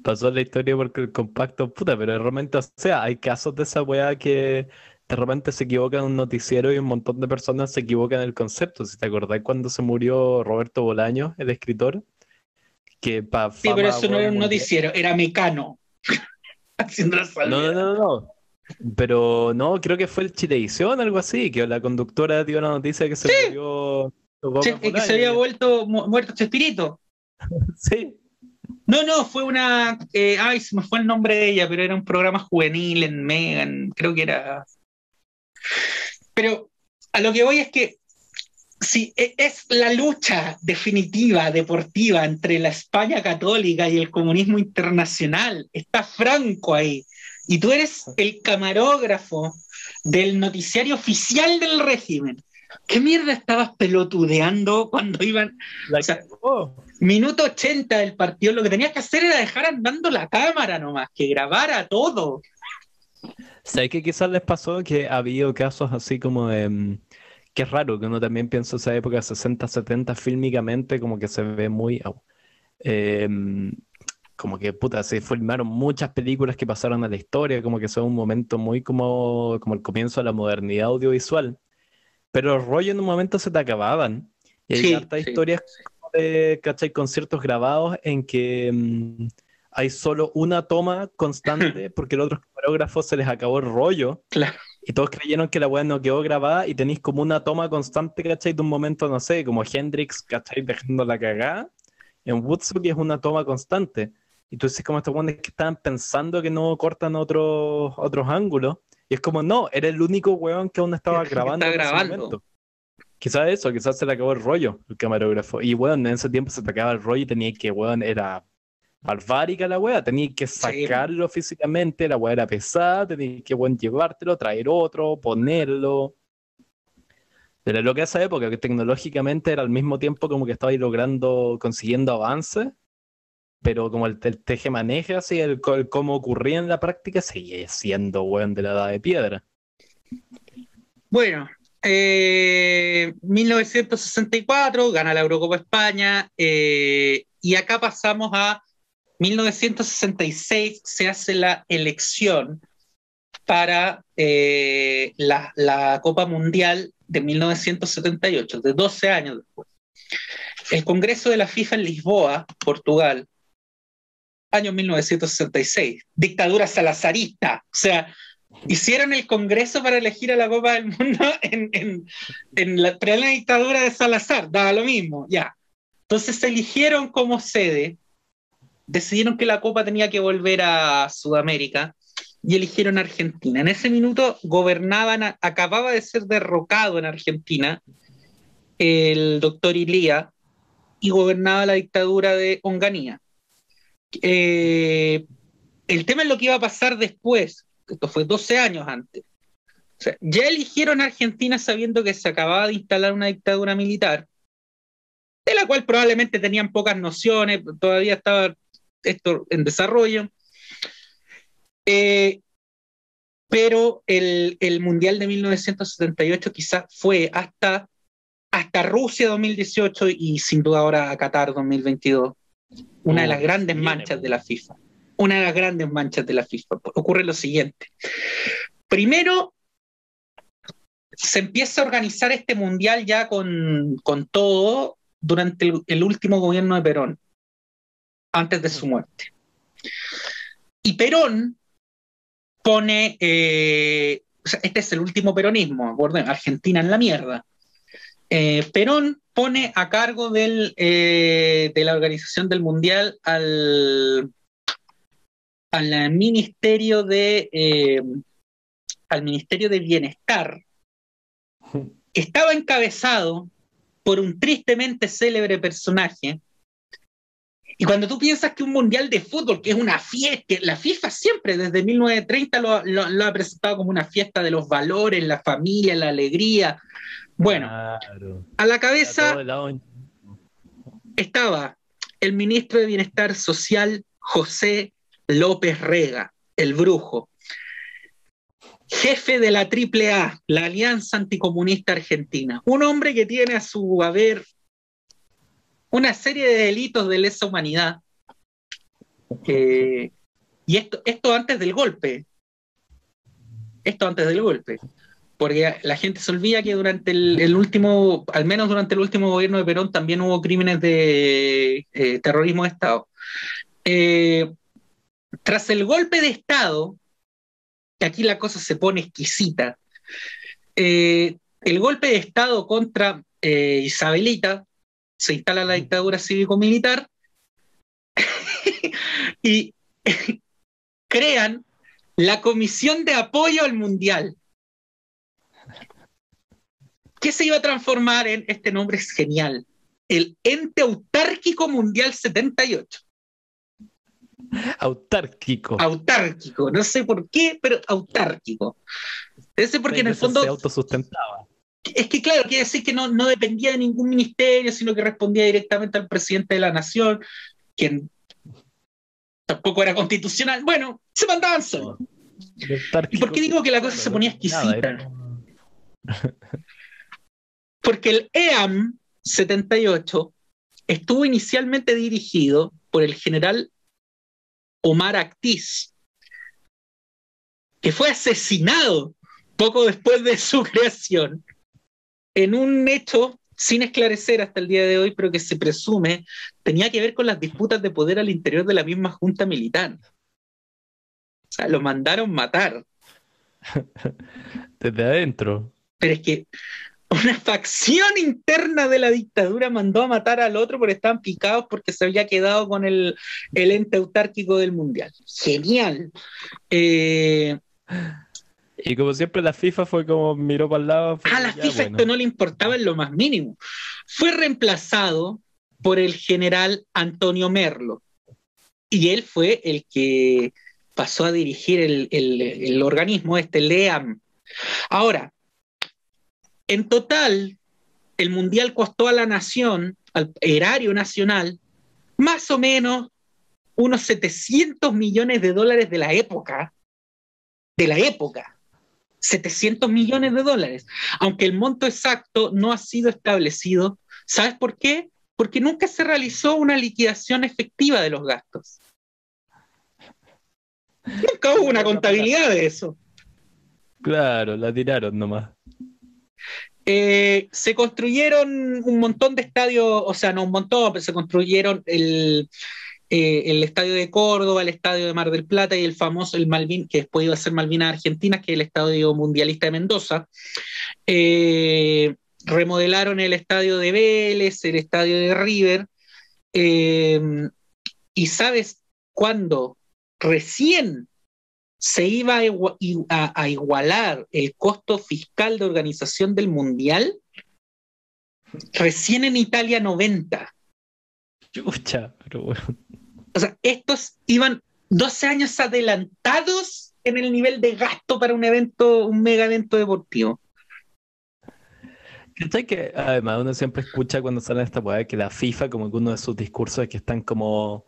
Pasó la historia porque el compacto, puta, pero realmente, o sea, hay casos de esa weá que de repente se equivoca en un noticiero y un montón de personas se equivocan en el concepto. Si te acordás cuando se murió Roberto Bolaño, el escritor, que pa Sí, pero eso no era un noticiero, era Mecano. Haciendo la No, no, no, no. Pero no, creo que fue el Chilevisión, algo así, que la conductora dio la noticia que se murió. que se había vuelto muerto Chespirito. sí. No, no, fue una. Eh, ay, se me fue el nombre de ella, pero era un programa juvenil en Megan, creo que era. Pero a lo que voy es que si e, es la lucha definitiva, deportiva, entre la España católica y el comunismo internacional. Está Franco ahí. Y tú eres el camarógrafo del noticiario oficial del régimen. ¿Qué mierda estabas pelotudeando cuando iban? minuto 80 del partido, lo que tenías que hacer era dejar andando la cámara nomás, que grabara todo. ¿Sabes qué quizás les pasó? Que ha habido casos así como de... Mm, que es raro, que uno también piensa esa época 60, 70 fílmicamente como que se ve muy... Em, como que, puta, se filmaron muchas películas que pasaron a la historia, como que son un momento muy como, como el comienzo de la modernidad audiovisual. Pero los rollos en un momento se te acababan. Y hay sí, historias de, ¿cachai? Conciertos grabados en que mm, hay solo una toma constante porque los otros camarógrafos se les acabó el rollo. Y todos creyeron que la weá no quedó grabada y tenéis como una toma constante, ¿cachai? De un momento, no sé, como Hendrix, ¿cachai? Dejando la cagada. En Woodstock es una toma constante. Y tú dices como estos weones que estaban pensando que no cortan otros otros ángulos. Y es como, no, era el único weón que aún estaba grabando. Está grabando. Quizás eso, quizás se le acabó el rollo, el camarógrafo. Y weón, en ese tiempo se te acababa el rollo y tenía que, weón, era barbárica la weá, tenía que sacarlo físicamente, la weá era pesada, tenía que weón, llevártelo, traer otro, ponerlo. Pero lo que esa época, que tecnológicamente era al mismo tiempo como que estaba logrando, consiguiendo avances, pero como el, teje maneja, así, el, cómo ocurría en la práctica, sigue siendo weón de la edad de piedra. Bueno, 1964 eh, gana la Eurocopa España eh, y acá pasamos a 1966 se hace la elección para eh, la, Copa Mundial de 1978, de 12 años después. El Congreso de la FIFA en Lisboa, Portugal, año 1966, dictadura salazarista, o sea, hicieron el Congreso para elegir a la Copa del Mundo en, en, la plena dictadura de Salazar, daba lo mismo, ya. Entonces se eligieron como sede, decidieron que la Copa tenía que volver a Sudamérica y eligieron Argentina. En ese minuto gobernaban, acababa de ser derrocado en Argentina el doctor Ilía y gobernaba la dictadura de Onganía. Eh, el tema es lo que iba a pasar después, esto fue 12 años antes. ya eligieron Argentina sabiendo que se acababa de instalar una dictadura militar, de la cual probablemente tenían pocas nociones, todavía estaba esto en desarrollo. Eh, pero el, Mundial de 1978 quizás fue hasta, hasta Rusia 2018 y sin duda ahora a Qatar 2022, una de las grandes manchas de la FIFA una de las grandes manchas de la FIFA. Ocurre lo siguiente. Primero, se empieza a organizar este mundial ya con, todo durante el, último gobierno de Perón, antes de su muerte. Y Perón pone, eh, este es el último peronismo, Argentina en la mierda. Eh, Perón pone a cargo del, eh, de la organización del mundial al al Ministerio de, al Ministerio de Bienestar estaba encabezado por un tristemente célebre personaje. Y cuando tú piensas que un mundial de fútbol, que es una fiesta, la FIFA siempre desde 1930 lo, ha presentado como una fiesta de los valores, la familia, la alegría. Bueno, a la cabeza estaba el ministro de Bienestar Social, José López Rega, el brujo, jefe de la AAA, la Alianza Anticomunista Argentina, un hombre que tiene a su haber una serie de delitos de lesa humanidad. Eh, y esto, esto antes del golpe. Esto antes del golpe. Porque la gente se olvida que durante el, último, al menos durante el último gobierno de Perón, también hubo crímenes de eh, terrorismo de Estado. Eh, tras el golpe de Estado, que aquí la cosa se pone exquisita, eh, el golpe de Estado contra Isabelita, se instala la dictadura cívico-militar y crean la Comisión de Apoyo al Mundial, que se iba a transformar en, este nombre es genial, el Ente Autárquico Mundial 78. Autárquico. Autárquico, no sé por qué, pero autárquico. Ese porque en el fondo... Se autosustentaba. Es que claro, quiere decir que no, no dependía de ningún ministerio, sino que respondía directamente al presidente de la nación, quien tampoco era constitucional. Bueno, se mandaban solo. ¿Y por qué digo que la cosa se ponía exquisita? Porque el EAM 78 estuvo inicialmente dirigido por el general Omar Actiz, que fue asesinado poco después de su creación en un hecho sin esclarecer hasta el día de hoy, pero que se presume tenía que ver con las disputas de poder al interior de la misma junta militar. O sea, lo mandaron matar. Desde adentro. Pero es que una facción interna de la dictadura mandó a matar al otro porque estaban picados porque se había quedado con el, ente autárquico del mundial. Genial. Eh, y como siempre la FIFA fue como miró para el lado. A la FIFA esto no le importaba en lo más mínimo. Fue reemplazado por el general Antonio Merlo. Y él fue el que pasó a dirigir el, el organismo, este LEAM. Ahora, en total, el Mundial costó a la nación, al erario nacional, más o menos unos 700 millones de dólares de la época, de la época, 700 millones de dólares, aunque el monto exacto no ha sido establecido. ¿Sabes por qué? Porque nunca se realizó una liquidación efectiva de los gastos. Nunca hubo una contabilidad de eso. Claro, la tiraron nomás. Eh, se construyeron un montón de estadios, o sea, no un montón, pero se construyeron el, eh, el estadio de Córdoba, el estadio de Mar del Plata y el famoso, el Malvin, que después iba a ser Malvinas Argentina, que es el estadio mundialista de Mendoza. Eh, remodelaron el estadio de Vélez, el estadio de River. Eh, y sabes cuándo recién se iba a, igualar el costo fiscal de organización del Mundial, recién en Italia 90. pero bueno. O sea, estos iban 12 años adelantados en el nivel de gasto para un evento, un mega evento deportivo. ¿Cachai que además uno siempre escucha cuando sale esta weá que la FIFA, como que uno de sus discursos es que están como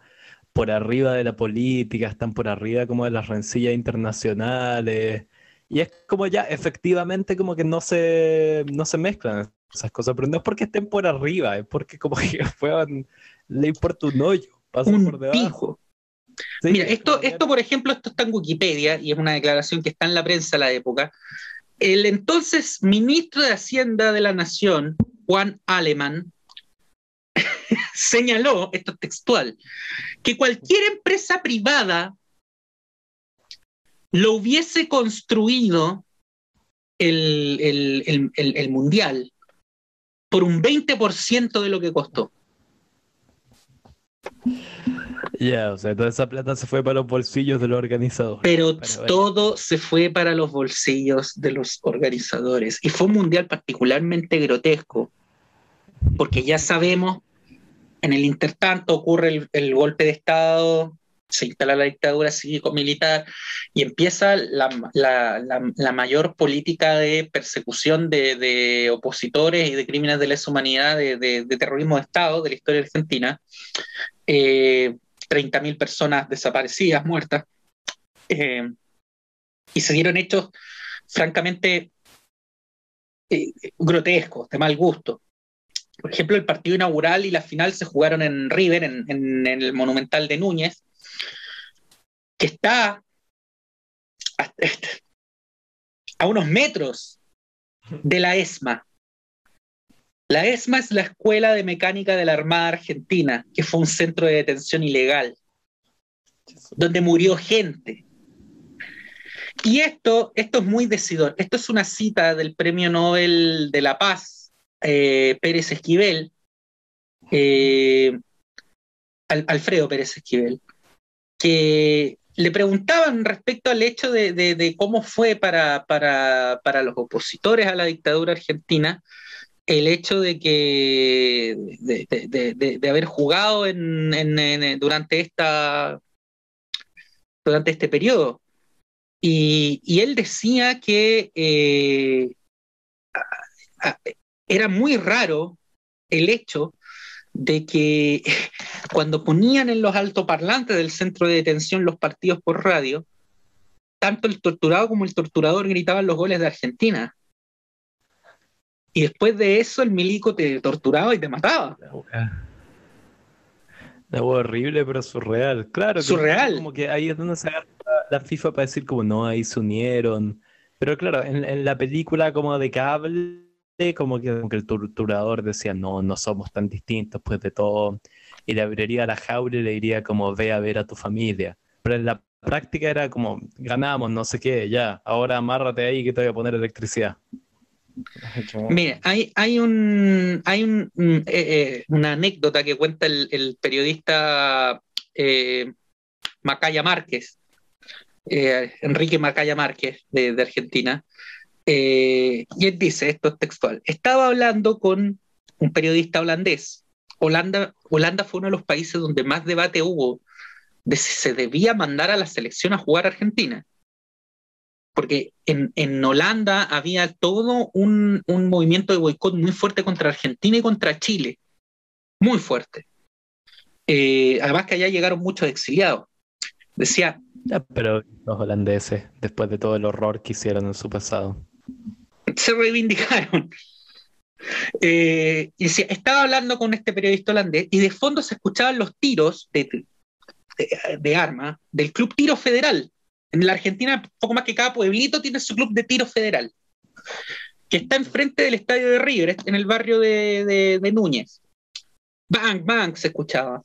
por arriba de la política, están por arriba como de las rencillas internacionales. Y es como ya, efectivamente, como que no se, no se mezclan esas cosas, pero no es porque estén por arriba, es porque como que fueran ley por tu hoyo, por debajo. Mira, esto, esto, por ejemplo, esto está en Wikipedia y es una declaración que está en la prensa a la época. El entonces ministro de Hacienda de la Nación, Juan Alemán, señaló, esto es textual, que cualquier empresa privada lo hubiese construido el, mundial por un 20% de lo que costó. Ya, o sea, toda esa plata se fue para los bolsillos de los organizadores. Pero, todo se fue para los bolsillos de los organizadores. Y fue un mundial particularmente grotesco, porque ya sabemos, en el intertanto ocurre el, golpe de Estado, se instala la dictadura cívico-militar y empieza la, mayor política de persecución de, opositores y de crímenes de lesa humanidad, de, terrorismo de Estado de la historia argentina. Eh, 30.000 personas desaparecidas, muertas, eh, y se dieron hechos francamente eh, grotescos, de mal gusto. Por ejemplo, el partido inaugural y la final se jugaron en River, en, el Monumental de Núñez, que está a unos metros de la ESMA. La ESMA es la Escuela de Mecánica de la Armada Argentina, que fue un centro de detención ilegal, donde murió gente. Y esto, esto es muy decidor. Esto es una cita del Premio Nobel de la Paz, eh, Pérez Esquivel, eh, Alfredo Pérez Esquivel, que le preguntaban respecto al hecho de, cómo fue para, para, los opositores a la dictadura argentina el hecho de que de, haber jugado en, durante esta durante este periodo. Y, él decía que eh, era muy raro el hecho de que cuando ponían en los altoparlantes del centro de detención los partidos por radio, tanto el torturado como el torturador gritaban los goles de Argentina. Y después de eso el milico te torturaba y te mataba. La horrible, pero surreal. Claro, surreal. Como que ahí es donde se agarra la FIFA para decir como no, ahí se unieron. Pero claro, en, la película como de cable, como que, el torturador decía, no, no somos tan distintos, pues de todo. Y le abriría la jaula y le diría como, ve a ver a tu familia. Pero en la práctica era como, ganamos, no sé qué, ya, ahora amárrate ahí que te voy a poner electricidad. Mire, hay, hay, un, hay un, eh, eh, una anécdota que cuenta el, periodista eh, Macaya Márquez, Enrique Macaya Márquez de, Argentina, y él dice, esto es textual, estaba hablando con un periodista holandés. Holanda, Holanda fue uno de los países donde más debate hubo de si se debía mandar a la selección a jugar a Argentina porque en, Holanda había todo un, movimiento de boicot muy fuerte contra Argentina y contra Chile, muy fuerte. Eh, además que allá llegaron muchos exiliados. Decía... pero los holandeses, después de todo el horror que hicieron en su pasado. Se reivindicaron. Eh, y decía, estaba hablando con este periodista holandés y de fondo se escuchaban los tiros de, de arma del Club Tiro Federal, en la Argentina, poco más que cada pueblito tiene su club de tiro federal, que está enfrente del estadio de River, en el barrio de, Núñez. Bang, bang, se escuchaba.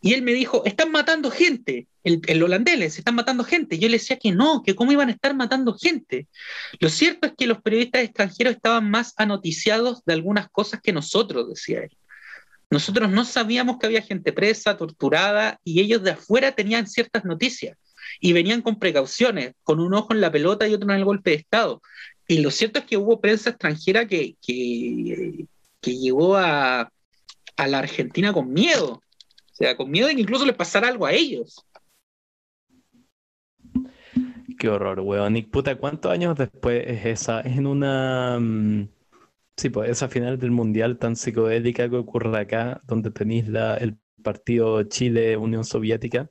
Y él me dijo, están matando gente, el, el holandés, están matando gente. Yo le decía que no, que cómo iban a estar matando gente. Lo cierto es que los periodistas extranjeros estaban más anoticiados de algunas cosas que nosotros, decía él. Nosotros no sabíamos que había gente presa, torturada, y ellos de afuera tenían ciertas noticias y venían con precauciones, con un ojo en la pelota y otro en el golpe de Estado. Y lo cierto es que hubo prensa extranjera que, que, llegó a, la Argentina con miedo sea, con miedo de que incluso les pasara algo a ellos. Qué horror, weón. Y puta, ¿cuántos años después es esa? Es en una. Mm, sí, pues esa final del mundial tan psicodélica que ocurre acá, donde tenéis la, el partido Chile-Unión Soviética.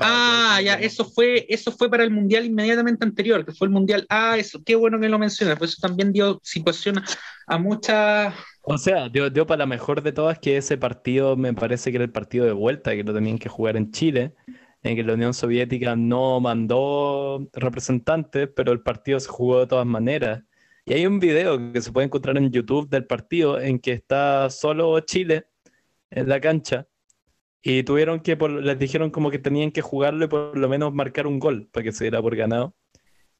ah, ya, eso fue, eso fue para el mundial inmediatamente anterior, que fue el mundial. Ah, eso, qué bueno que lo mencionas, pues eso también dio situación a muchas o sea, dio, para la mejor de todas que ese partido me parece que era el partido de vuelta, que lo tenían que jugar en Chile, en que la Unión Soviética no mandó representantes, pero el partido se jugó de todas maneras. Y hay un video que se puede encontrar en YouTube del partido en que está solo Chile en la cancha y tuvieron que, les dijeron como que tenían que jugarlo y por lo menos marcar un gol para que se diera por ganado.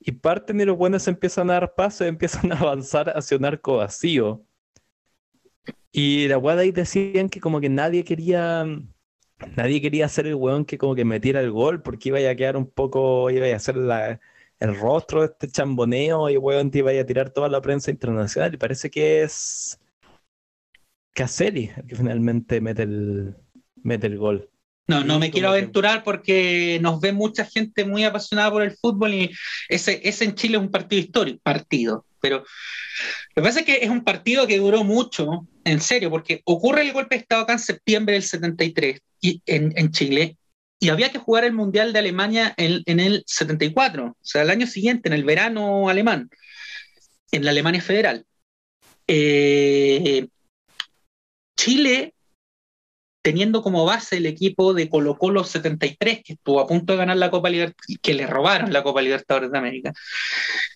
Y parte de los buenos empiezan a dar pasos, empiezan a avanzar hacia un arco vacío y la guada ahí decían que como que nadie quería, nadie quería hacer el weón que como que metiera el gol porque iba a quedar un poco, iba a hacer el rostro de este chamboneo y weón te iba a tirar toda la prensa internacional. Y parece que es Caselli el que finalmente mete el, mete el gol. No, no me quiero aventurar porque nos ve mucha gente muy apasionada por el fútbol y ese, ese en Chile es un partido histórico, partido, pero lo que pasa es que es un partido que duró mucho, en serio, porque ocurre el golpe de Estado acá en septiembre del 73 y, en, Chile y había que jugar el Mundial de Alemania en, el 74, o sea, el año siguiente, en el verano alemán, en la Alemania Federal. Eh, Chile teniendo como base el equipo de Colo Colo 73, que estuvo a punto de ganar la Copa Libertadores, que le robaron la Copa Libertadores de América,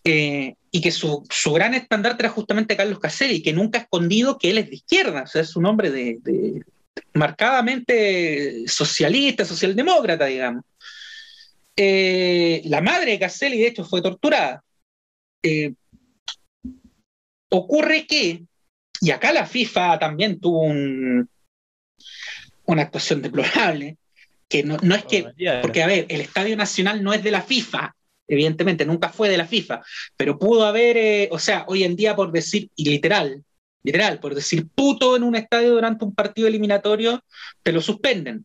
eh, y que su, gran estandarte era justamente Carlos Caselli, que nunca ha escondido que él es de izquierda, o sea, es un hombre de, marcadamente socialista, socialdemócrata, digamos. Eh, la madre de Caselli, de hecho, fue torturada. Eh, ocurre que, y acá la FIFA también tuvo un, una actuación deplorable, que no, no es que, porque a ver, el Estadio Nacional no es de la FIFA, evidentemente, nunca fue de la FIFA, pero pudo haber, eh, o sea, hoy en día por decir, y literal, literal, por decir puto en un estadio durante un partido eliminatorio, te lo suspenden.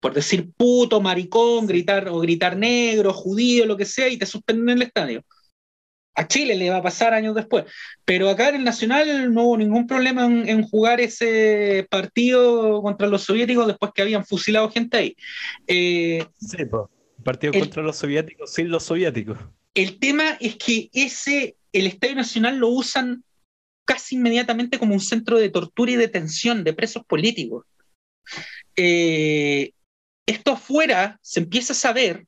Por decir puto, maricón, gritar o gritar negro, judío, lo que sea, y te suspenden en el estadio. A Chile le va a pasar años después. Pero acá en el Nacional no hubo ningún problema en, jugar ese partido contra los soviéticos después que habían fusilado gente ahí. Eh, sí. Partido contra los soviéticos sin los soviéticos. El tema es que ese, el Estadio Nacional lo usan casi inmediatamente como un centro de tortura y detención de presos políticos. Eh, esto afuera se empieza a saber,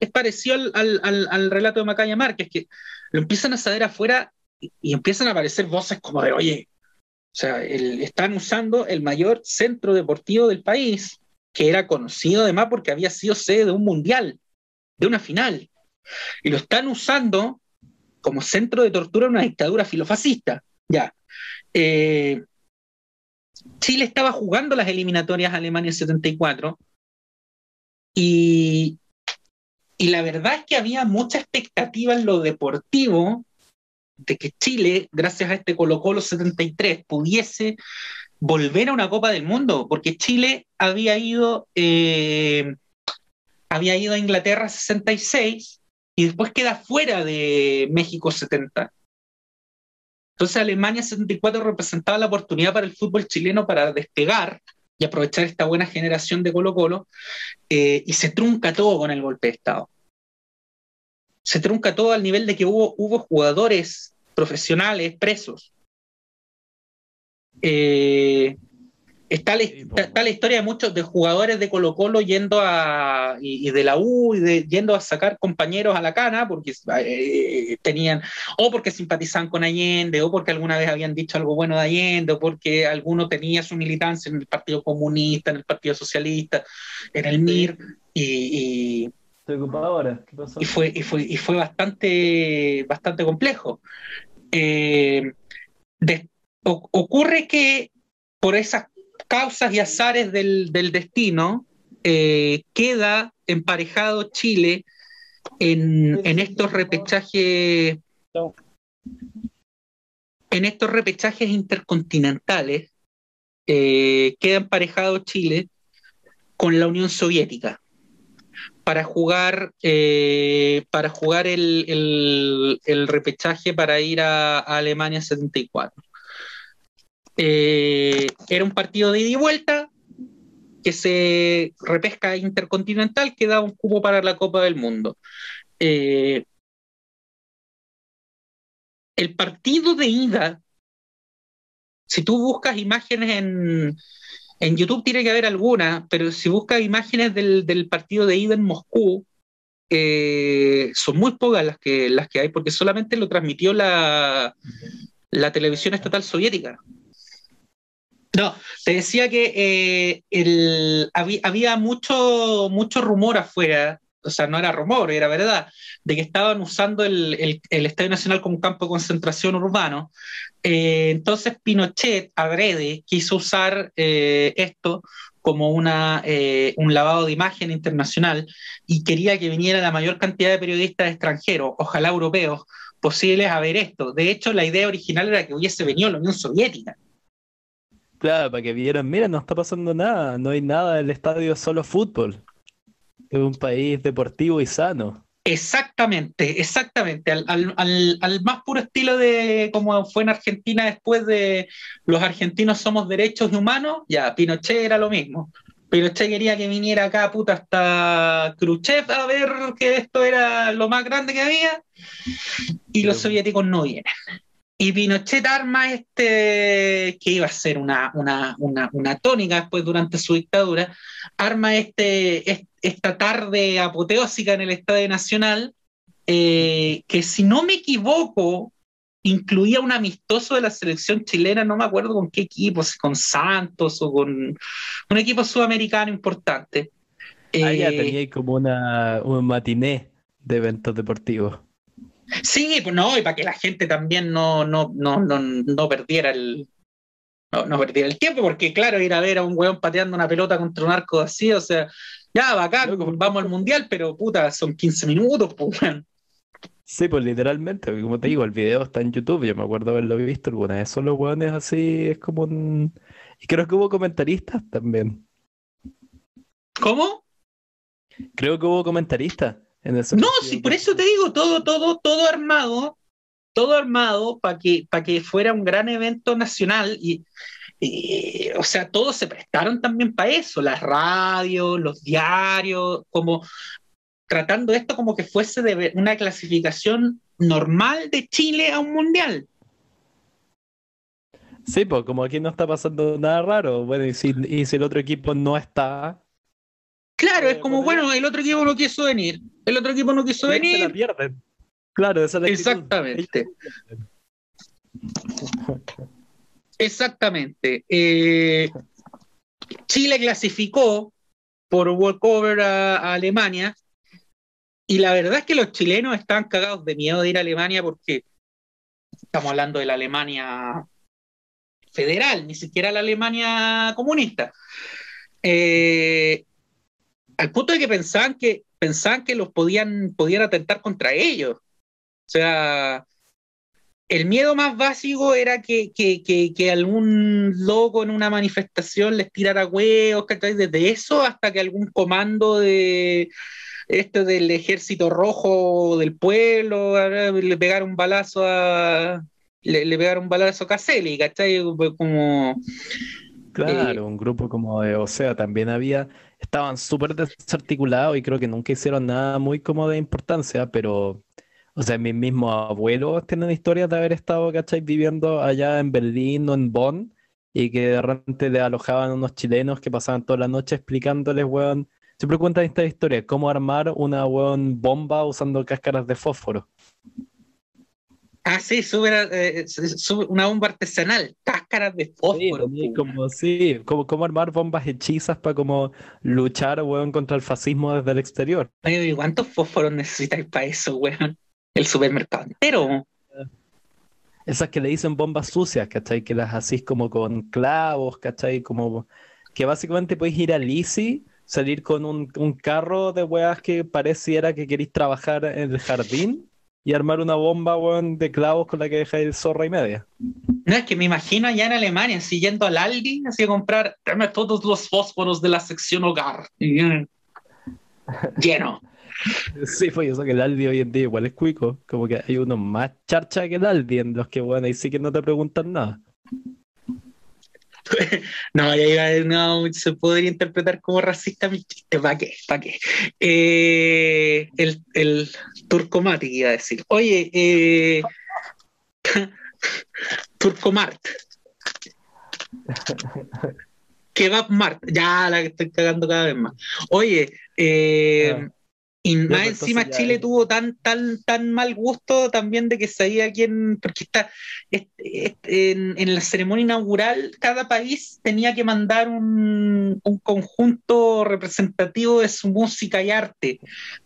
es parecido al, al relato de Macaya Márquez, que lo empiezan a saber afuera y, empiezan a aparecer voces como de, oye, o sea, están usando el mayor centro deportivo del país, que era conocido además porque había sido sede de un mundial, de una final, y lo están usando como centro de tortura de una dictadura filofascista. Ya. Eh, Chile estaba jugando las eliminatorias Alemania 74 y, y la verdad es que había mucha expectativa en lo deportivo de que Chile, gracias a este Colo Colo 73, pudiese volver a una Copa del Mundo, porque Chile había ido, eh, había ido a Inglaterra 66 y después queda fuera de México 70. Entonces Alemania 74 representaba la oportunidad para el fútbol chileno para despegar y aprovechar esta buena generación de Colo Colo, eh, y se trunca todo con el golpe de Estado. Se trunca todo al nivel de que hubo, hubo jugadores profesionales presos. Eh, Está la, historia de muchos de jugadores de Colo Colo yendo a y, de la U y de, yendo a sacar compañeros a la cana porque eh, tenían o porque simpatizaban con Allende o porque alguna vez habían dicho algo bueno de Allende o porque alguno tenía su militancia en el Partido Comunista, en el Partido Socialista, en el MIR y, ahora. Y fue, y fue, y fue bastante, bastante complejo. Eh, ocurre que por esas causas y azares del, destino, eh, queda emparejado Chile en, estos repechajes. En estos repechajes intercontinentales, eh, queda emparejado Chile con la Unión Soviética para jugar, eh, para jugar el, repechaje para ir a, a Alemania 74. Eh, era un partido de ida y vuelta que se repesca intercontinental que da un cubo para la Copa del Mundo. Eh, el partido de ida, si tú buscas imágenes en, en YouTube, tiene que haber alguna, pero si buscas imágenes del, partido de ida en Moscú, eh, son muy pocas las que, las que hay, porque solamente lo transmitió la, la televisión estatal soviética. No, te decía que eh, había, mucho, mucho rumor afuera, o sea, no era rumor, era verdad, de que estaban usando el, Estadio Nacional como campo de concentración urbano. Eh, entonces Pinochet, agrede, quiso usar eh, esto como una, un lavado de imagen internacional y quería que viniera la mayor cantidad de periodistas extranjeros, ojalá europeos, posibles a ver esto. De hecho, la idea original era que hubiese venido la Unión Soviética. Claro, para que vieran, mira, no está pasando nada, no hay nada, el estadio es solo fútbol. Es un país deportivo y sano. Exactamente, exactamente, al, más puro estilo de como fue en Argentina después de los argentinos somos derechos humanos, ya, Pinochet era lo mismo. Pinochet quería que viniera acá, puta, hasta Khrushchev a ver que esto era lo más grande que había, y los soviéticos no vienen. Y Pinochet arma este, que iba a ser una, una, tónica después durante su dictadura, arma este, esta tarde apoteósica en el Estadio Nacional, eh, que si no me equivoco, incluía un amistoso de la selección chilena, no me acuerdo con qué equipo, si con Santos o con un equipo sudamericano importante. Ahí ya eh, tenía como una, un matiné de eventos deportivos. Sí, pues no, y para que la gente también no, no, no, no, perdiera el, no, perdiera el tiempo, porque claro, ir a ver a un weón pateando una pelota contra un arco así, o sea, ya, bacán, vamos al mundial, pero puta, son 15 minutos, pues weón. Sí, pues literalmente, como te digo, el video está en YouTube, yo me acuerdo haberlo visto alguna vez, son los weones así, es como un... Y creo que hubo comentaristas también. ¿Cómo? Creo que hubo comentaristas no, sí, por eso te digo, todo, todo, todo armado, todo armado para que, para que fuera un gran evento nacional y, o sea, todos se prestaron también para eso, las radios, los diarios, como tratando esto como que fuese de una clasificación normal de Chile a un mundial. Sí, pues como aquí no está pasando nada raro, bueno, y si, y si el otro equipo no está, Claro, es como, bueno, el otro equipo no quiso venir. El otro equipo no quiso venir. Se la pierden. Claro, esa es Exactamente. Exactamente. Eh, Chile clasificó por walkover a, a Alemania y la verdad es que los chilenos estaban cagados de miedo de ir a Alemania porque estamos hablando de la Alemania federal, ni siquiera la Alemania comunista. Eh, al punto de que pensaban que, pensaban que los podían, podían atentar contra ellos. O sea, el miedo más básico era que, que, algún loco en una manifestación les tirara huevos, Desde eso hasta que algún comando de este del ejército rojo del pueblo le pegara un balazo a le, le pegara un balazo a Caselli, ¿cachai? Como Claro, eh, un grupo como de, o sea, también había, estaban súper desarticulados y creo que nunca hicieron nada muy como de importancia, pero, o sea, mis mismos abuelos tienen historias de haber estado, ¿cachai? Viviendo allá en Berlín o en Bonn y que de repente le alojaban unos chilenos que pasaban toda la noche explicándoles, weón. Siempre cuentan esta historia, cómo armar una weón bomba usando cáscaras de fósforo. Ah, sí, sube, eh, una bomba artesanal, cáscaras de fósforo. Sí, como, sí, como, como, armar bombas hechizas para como luchar, weón, contra el fascismo desde el exterior. ¿Y cuántos fósforos necesitáis para eso, weón? El supermercado entero. Esas que le dicen bombas sucias, ¿cachai? Que las hacís como con clavos, ¿cachai? Como que básicamente podéis ir a Lisi, salir con un, un carro de weas que pareciera que queréis trabajar en el jardín y armar una bomba, weón, de clavos con la que dejáis zorra y media. No, es que me imagino allá en Alemania, siguiendo al Aldi, así a comprar, dame todos los fósforos de la sección hogar. Lleno. Sí, pues eso que el Aldi hoy en día igual es cuico. Como que hay unos más charcha que el Aldi en los que, bueno, ahí sí que no te preguntan nada. no, ya no, se podría interpretar como racista mi chiste, ¿para qué? ¿Para qué? Eh, el, el Turcomati iba a decir. Oye, eh, Turcomart. Kebab Mart, ya la que estoy cagando cada vez más. Oye, eh, ah. Y más pues, encima Chile tuvo tan, tan, tan mal gusto también de que sabía quién, porque está en, la ceremonia inaugural, cada país tenía que mandar un, conjunto representativo de su música y arte.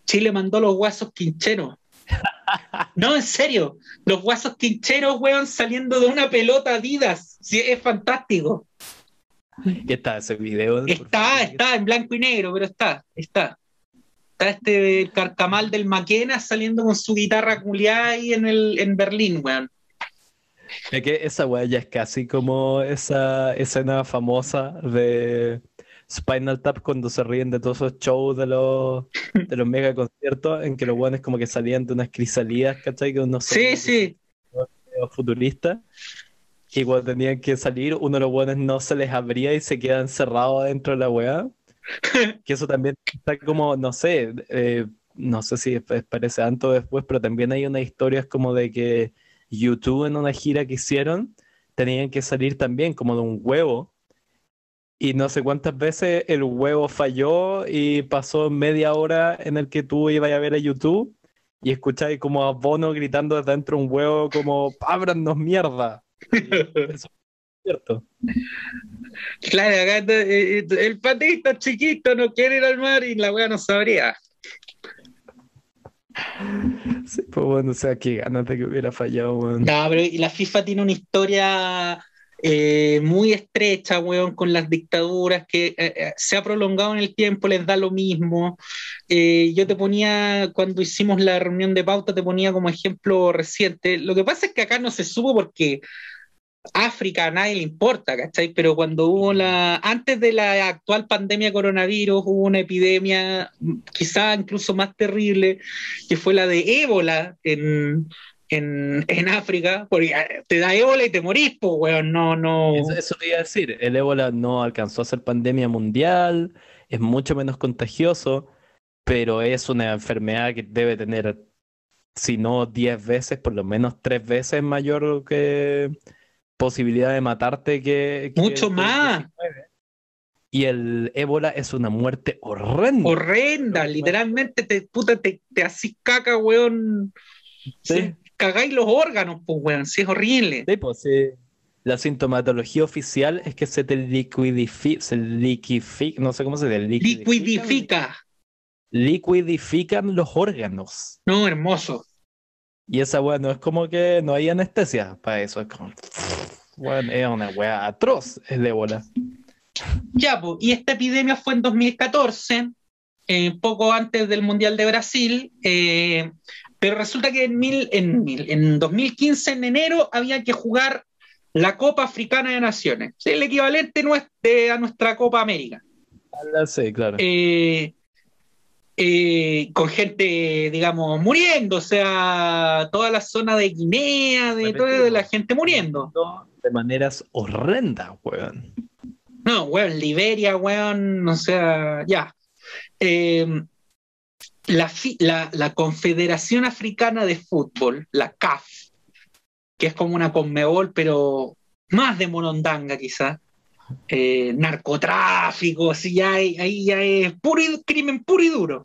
Chile mandó los guasos quincheros. No, en serio, los guasos quincheros, weón, saliendo de una pelota Adidas. Sí, es fantástico. ¿Qué está ese video? Está, está en blanco y negro, pero está, está está este carcamal del Maquena saliendo con su guitarra culiada ahí en, el, en Berlín, weón. Es que esa weá ya es casi como esa escena famosa de Spinal Tap cuando se ríen de todos esos shows de los, de los mega conciertos en que los weones como que salían de unas crisalidas, ¿cachai? Que unos sí, sí. futuristas. Y cuando tenían que salir, uno de los weones no se les abría y se queda encerrado adentro de la weá que eso también está como, no sé, eh, no sé si parece tanto después, pero también hay unas historias como de que YouTube en una gira que hicieron tenían que salir también como de un huevo y no sé cuántas veces el huevo falló y pasó media hora en el que tú ibas a ver a YouTube y escucháis como a Bono gritando desde dentro un huevo como ¡ábranos mierda! eso cierto. Claro, acá eh, eh, el patito chiquito no quiere ir al mar y la weá no sabría. Sí, pues bueno, o sea, qué ganas de que hubiera fallado, weón. No, pero la FIFA tiene una historia eh, muy estrecha, weón, con las dictaduras que se ha prolongado en el tiempo, les da lo mismo. yo te ponía, cuando hicimos la reunión de pauta, te ponía como ejemplo reciente. Lo que pasa es que acá no se supo porque África a nadie le importa, ¿cachai? Pero cuando hubo la, antes de la actual pandemia coronavirus, hubo una epidemia quizá incluso más terrible, que fue la de ébola en, África, porque ah, te da ébola y te morís, pues, weón, no, no. Eso, eso te iba a decir, el ébola no alcanzó a ser pandemia mundial, es mucho menos contagioso, pero es una enfermedad que debe tener, si no 10 veces, por lo menos 3 veces mayor que posibilidad de matarte que... Mucho más. y el ébola es una muerte horrenda. Horrenda, literalmente te, puta, te, te así caca, weón. ¿Sí? Cagáis los órganos, pues, weón, sí, es horrible. Sí, pues, sí. La sintomatología oficial es que se te liquidifica, se liquidifica, no sé cómo se dice. Liquidifica. Liquidifican los órganos. No, hermoso. Y esa weá no es como que no hay anestesia para eso, es como. Bueno, es una weá atroz, de ébola. Ya, pues, y esta epidemia fue en 2014, eh, poco antes del Mundial de Brasil, eh, pero resulta que en, mil, en, en 2015, en enero, había que jugar la Copa Africana de Naciones, el equivalente a nuestra Copa América. Sí, claro. Eh, eh, con gente, digamos, muriendo, o sea, toda la zona de Guinea, de toda la gente muriendo. De maneras horrendas, weón. No, weón, Liberia, weón, o sea, ya. Em, la, la, Confederación Africana de Fútbol, la CAF, que es como una Conmebol, pero más de monondanga quizás, eh, narcotráfico, así ya ahí ya es puro crimen puro y duro.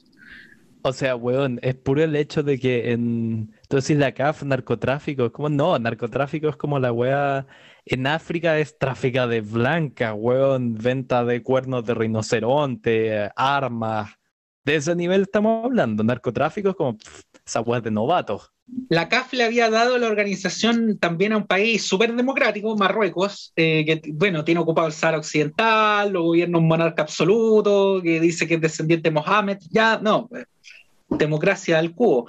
O sea, weón, es puro el hecho de que en. Decís la CAF, narcotráfico. Es como, no, narcotráfico es como la wea. En África es tráfico de blanca, weón. Venta de cuernos de rinoceronte, armas. De ese nivel estamos hablando. Narcotráfico es como esa wea de novatos. La CAF le había dado la organización también a un país súper democrático, Marruecos, eh, que bueno, tiene ocupado el Sahara Occidental, lo gobierna un monarca absoluto, que dice que es descendiente de Mohammed. Ya, no, democracia al cubo.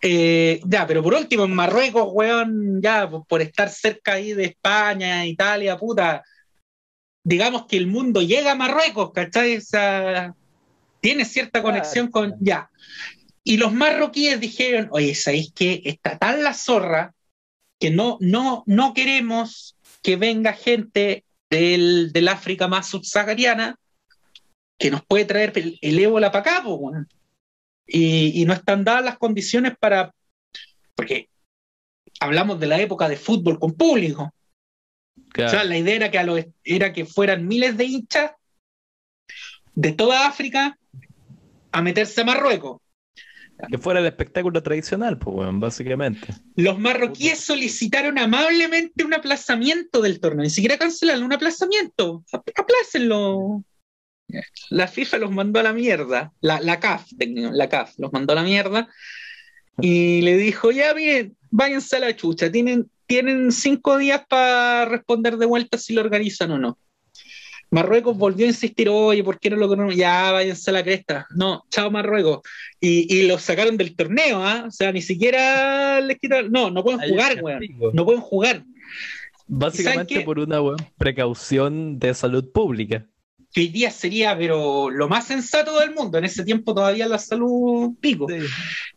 Eh, ya, pero por último, en Marruecos, weón, ya, por estar cerca ahí de España, Italia, puta, digamos que el mundo llega a Marruecos, ¿cachai? O tiene cierta conexión con, ya. Y los marroquíes dijeron, oye, ¿sabéis que está tan la zorra que no, no, no queremos que venga gente del, del África más subsahariana que nos puede traer el, ébola para acá, pues, y, no están dadas las condiciones para, porque hablamos de la época de fútbol con público. O sea, la idea era que, a era que fueran miles de hinchas de toda África a meterse a Marruecos. Que fuera el espectáculo tradicional, pues, bueno, básicamente. Los marroquíes solicitaron amablemente un aplazamiento del torneo, ni siquiera cancelaron un aplazamiento. Aplácenlo. La FIFA los mandó a la mierda, la, la CAF, la CAF los mandó a la mierda y le dijo, ya bien, váyanse a la chucha, tienen, tienen cinco días para responder de vuelta si lo organizan o no. Marruecos volvió a insistir, oye, ¿por qué no lo conocen? Ya, váyanse a la cresta. No, chao Marruecos. Y, y los sacaron del torneo, ¿ah? O sea, ni siquiera les quitaron. No, no pueden jugar, weón. No pueden jugar. Básicamente por una precaución de salud pública que hoy día sería, pero lo más sensato del mundo. En ese tiempo todavía la salud pico.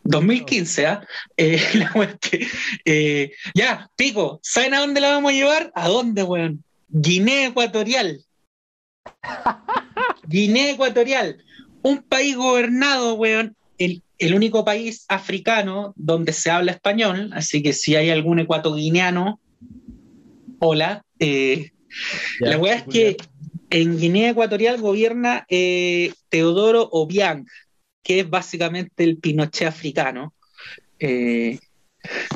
2015, ¿ah? Eh, eh, ya, pico, ¿saben a dónde la vamos a llevar? ¿A dónde, weón? Guinea Ecuatorial. Guinea Ecuatorial. Un país gobernado, weón, el, único país africano donde se habla español, así que si hay algún ecuatoguineano, hola. Eh, la weá es que en Guinea Ecuatorial gobierna eh, Teodoro Obiang, que es básicamente el Pinochet africano. Eh,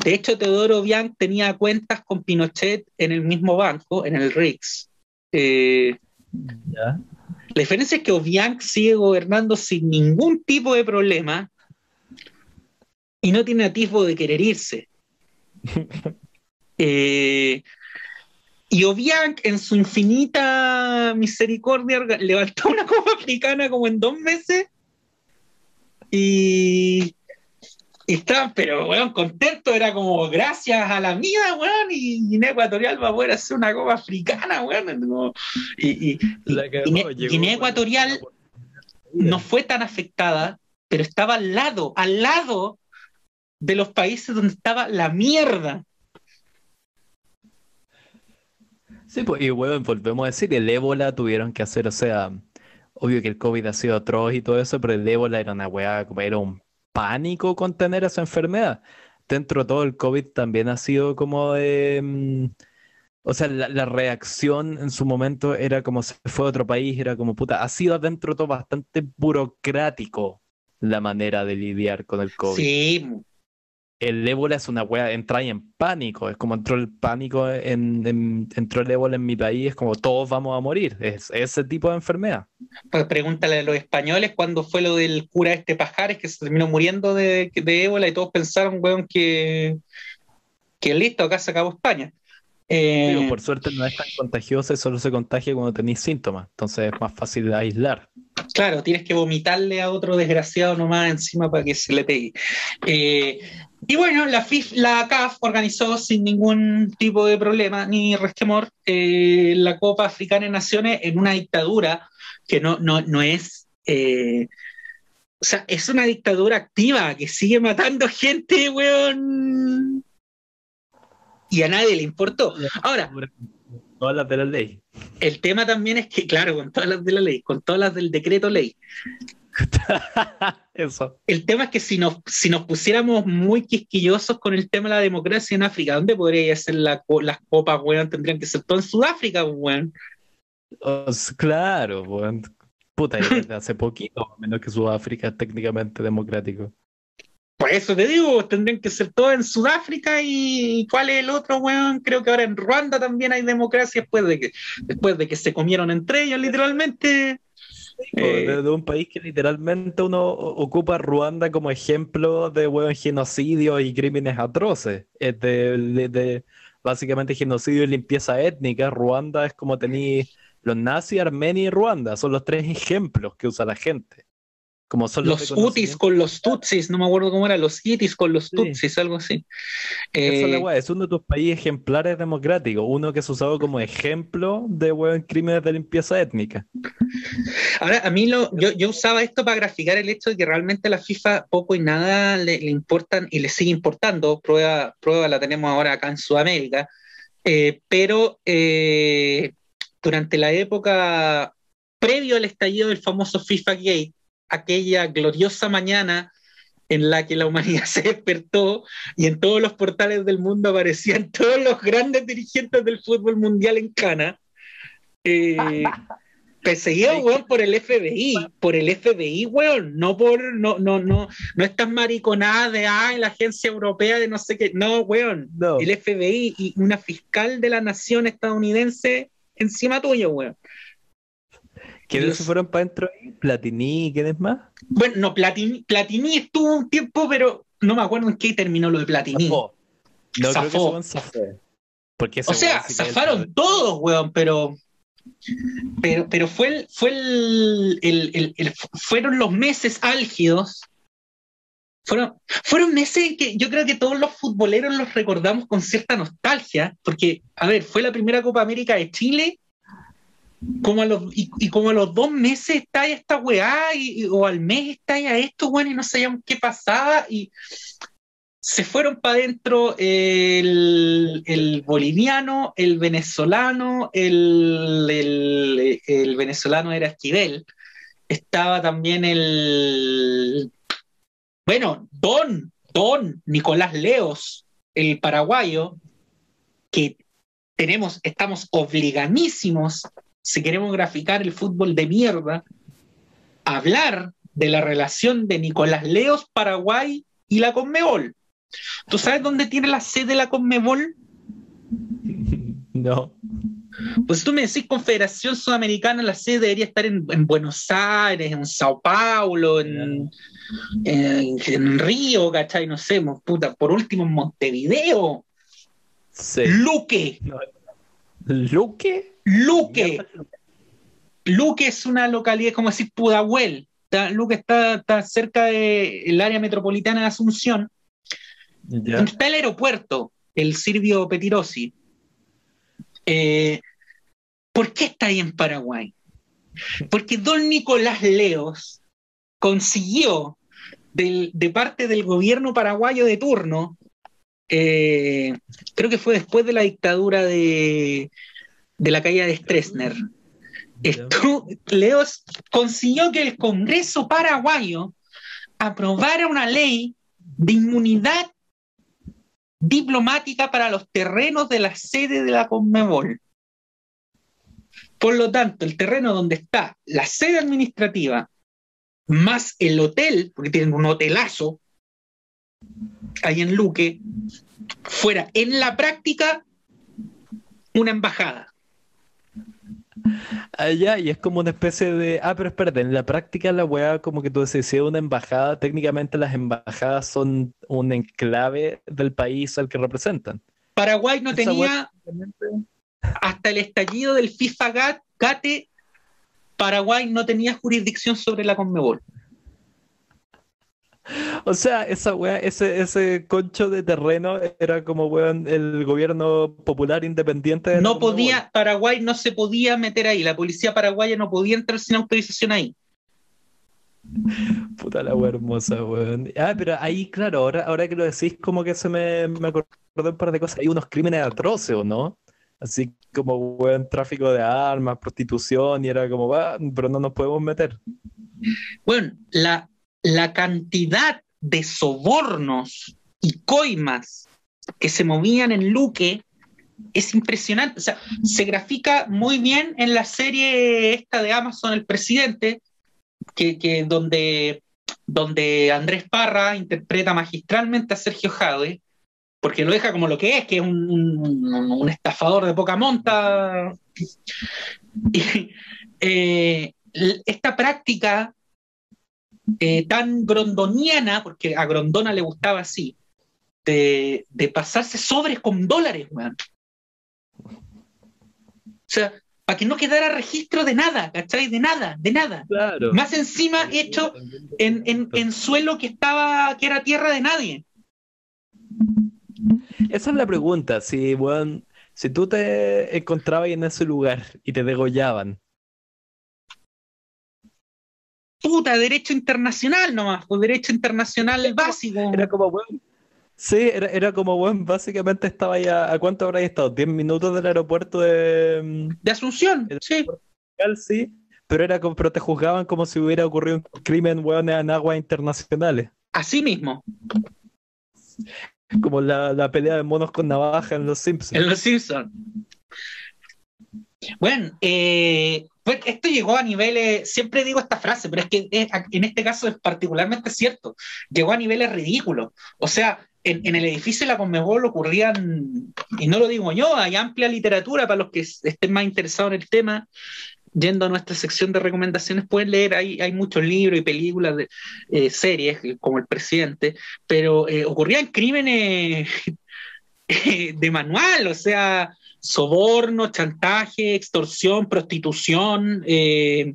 de hecho, Teodoro Obiang tenía cuentas con Pinochet en el mismo banco, en el RICS. Eh, la diferencia es que Obiang sigue gobernando sin ningún tipo de problema y no tiene atisbo de querer irse. Y Obiang, en su infinita misericordia, levantó una copa africana como en dos meses. Y, estaba, pero weón, contento, era como gracias a la vida, weón, y Guinea Ecuatorial va a poder hacer una copa africana, weón. y, Guinea, Ecuatorial no fue tan afectada, pero estaba al lado, al lado de los países donde estaba la mierda. Sí, pues, y bueno, volvemos a decir, el ébola tuvieron que hacer, o sea, obvio que el COVID ha sido atroz y todo eso, pero el ébola era una weá, era un pánico contener esa enfermedad. Dentro de todo el COVID también ha sido como de... Mm, o sea, la, reacción en su momento era como se fue a otro país, era como puta, ha sido dentro de todo bastante burocrático la manera de lidiar con el COVID. Sí, el ébola es una wea, entra ahí en pánico, es como entró el pánico, en, entró el ébola en mi país, es como todos vamos a morir, es ese tipo de enfermedad. Pues pregúntale a los españoles cuándo fue lo del cura este Pajares que se terminó muriendo de, ébola y todos pensaron, weón, que, que listo, acá se acabó España. Eh, por suerte no es tan contagioso y solo se contagia cuando tenéis síntomas, entonces es más fácil de aislar. Claro, tienes que vomitarle a otro desgraciado nomás encima para que se le pegue. Eh, y bueno, la, FIF, la CAF organizó sin ningún tipo de problema ni resquemor eh, la Copa Africana de Naciones en una dictadura que no, no, no es... Eh, o sea, es una dictadura activa que sigue matando gente, weón. Y a nadie le importó. Ahora... Todas las de la ley. El tema también es que, claro, con todas las de la ley, con todas las del decreto ley. Eso. El tema es que si nos, si nos pusiéramos muy quisquillosos con el tema de la democracia en África, ¿dónde podría ser la, las copas, weón? Tendrían que ser todo en Sudáfrica, weón. claro, weón. Puta, desde hace poquito, menos que Sudáfrica es técnicamente democrático. Por eso te digo, tendrían que ser todo en Sudáfrica y ¿cuál es el otro, weón? Creo que ahora en Ruanda también hay democracia después de que, después de que se comieron entre ellos, literalmente. De, un país que literalmente uno ocupa Ruanda como ejemplo de weón, genocidio y crímenes atroces. Es de, básicamente genocidio y limpieza étnica. Ruanda es como tenéis los nazis, Armenia y Ruanda. Son los tres ejemplos que usa la gente los, UTIs con los Tutsis, no me acuerdo cómo era, los ITIs con los Tutsis, algo así. Eh, es uno de tus países ejemplares democráticos, uno que es usado como ejemplo de buen crímenes de limpieza étnica. Ahora, a mí lo, yo, usaba esto para graficar el hecho de que realmente a la FIFA poco y nada le, importan y le sigue importando, prueba, prueba la tenemos ahora acá en Sudamérica, eh, pero eh, durante la época previo al estallido del famoso FIFA Gate, aquella gloriosa mañana en la que la humanidad se despertó y en todos los portales del mundo aparecían todos los grandes dirigentes del fútbol mundial en Cana. Eh, perseguido, weón, por el FBI, por el FBI, weón, no por, no, no, no, no estas mariconadas de, ay, la agencia europea de no sé qué, no, weón, el FBI y una fiscal de la nación estadounidense encima tuyo, weón. ¿Quiénes se fueron para adentro ahí? ¿Platini? ¿Quiénes más? Bueno, no, Platini, Platini estuvo un tiempo, pero no me acuerdo en qué terminó lo de Platini. No, creo que se Porque o sea, zafaron todos, weón, pero. Pero, pero fue el, fue el, fueron los meses álgidos. Fueron, fueron meses que yo creo que todos los futboleros los recordamos con cierta nostalgia, porque, a ver, fue la primera Copa América de Chile como a los, y, como a los dos meses está ahí esta weá, y, o al mes está ahí a esto, weón, y no sabíamos qué pasaba, y se fueron para adentro el, boliviano, el venezolano, el, el, venezolano era Esquivel, estaba también el, bueno, Don, Don Nicolás Leos, el paraguayo, que tenemos, estamos obligadísimos si queremos graficar el fútbol de mierda, hablar de la relación de Nicolás Leos, Paraguay y la Conmebol. ¿Tú sabes dónde tiene la sede la Conmebol? No. Pues tú me decís Confederación Sudamericana, la sede debería estar en, Buenos Aires, en Sao Paulo, en, en, Río, ¿cachai? No sé, puta, por último en Montevideo. Sí. Luque. ¿Luque? Luque. Luque es una localidad, como decir Pudahuel. Luque está, cerca del área metropolitana de Asunción. Está el aeropuerto, el Silvio Petirosi. Eh, ¿Por qué está ahí en Paraguay? Porque don Nicolás Leos consiguió de parte del gobierno paraguayo de turno, eh, creo que fue después de la dictadura de, de la caída de Stroessner. Esto, Leos consiguió que el Congreso paraguayo aprobara una ley de inmunidad diplomática para los terrenos de la sede de la Conmebol. Por lo tanto, el terreno donde está la sede administrativa más el hotel, porque tienen un hotelazo ahí en Luque, fuera en la práctica una embajada. Allá, y es como una especie de. Ah, pero espérate, en la práctica la weá, como que tú decís, si es una embajada, técnicamente las embajadas son un enclave del país al que representan. Paraguay no tenía. Hasta el estallido del FIFA GATE, Paraguay no tenía jurisdicción sobre la Conmebol. O sea, esa weá, ese, ese concho de terreno era como weón, el gobierno popular independiente. no podía, Paraguay no se podía meter ahí, la policía paraguaya no podía entrar sin autorización ahí. Puta la weá hermosa, weón. Ah, pero ahí, claro, ahora, ahora que lo decís, como que se me, me acordó un par de cosas. Hay unos crímenes atroces, ¿o no? Así como, weón, tráfico de armas, prostitución, y era como, va, pero no nos podemos meter. Bueno, la, la cantidad de sobornos y coimas que se movían en Luque es impresionante. O sea, se grafica muy bien en la serie esta de Amazon, El Presidente, que, donde, donde Andrés Parra interpreta magistralmente a Sergio Jade, porque lo deja como lo que es, que es un, estafador de poca monta. Eh, esta práctica eh, tan grondoniana, porque a Grondona le gustaba así, de, pasarse sobres con dólares, weón. O sea, para que no quedara registro de nada, ¿cachai? De nada, de nada. Más encima hecho en, suelo que estaba, que era tierra de nadie. Esa es la pregunta, si, weón, si tú te encontrabas en ese lugar y te degollaban, puta, derecho internacional nomás, o pues, derecho internacional básico. Era como, bueno, sí, era, era como, bueno, básicamente estaba ya, ¿a cuánto habría estado? ¿10 minutos del aeropuerto de... Mm, de Asunción, sí. sí, pero, era como, pero te juzgaban como si hubiera ocurrido un crimen, weón, en aguas internacionales. Así mismo. Como la, la pelea de monos con navaja en Los Simpsons. En Los Simpsons. Bueno, eh, pues esto llegó a niveles, siempre digo esta frase, pero es que en este caso es particularmente cierto, llegó a niveles ridículos. O sea, en, el edificio de la Conmebol ocurrían, y no lo digo yo, hay amplia literatura para los que estén más interesados en el tema. Yendo a nuestra sección de recomendaciones, pueden leer, hay, hay muchos libros y películas, de, eh, series, como El Presidente, pero eh, ocurrían crímenes de manual, o sea, soborno, chantaje, extorsión, prostitución. Eh,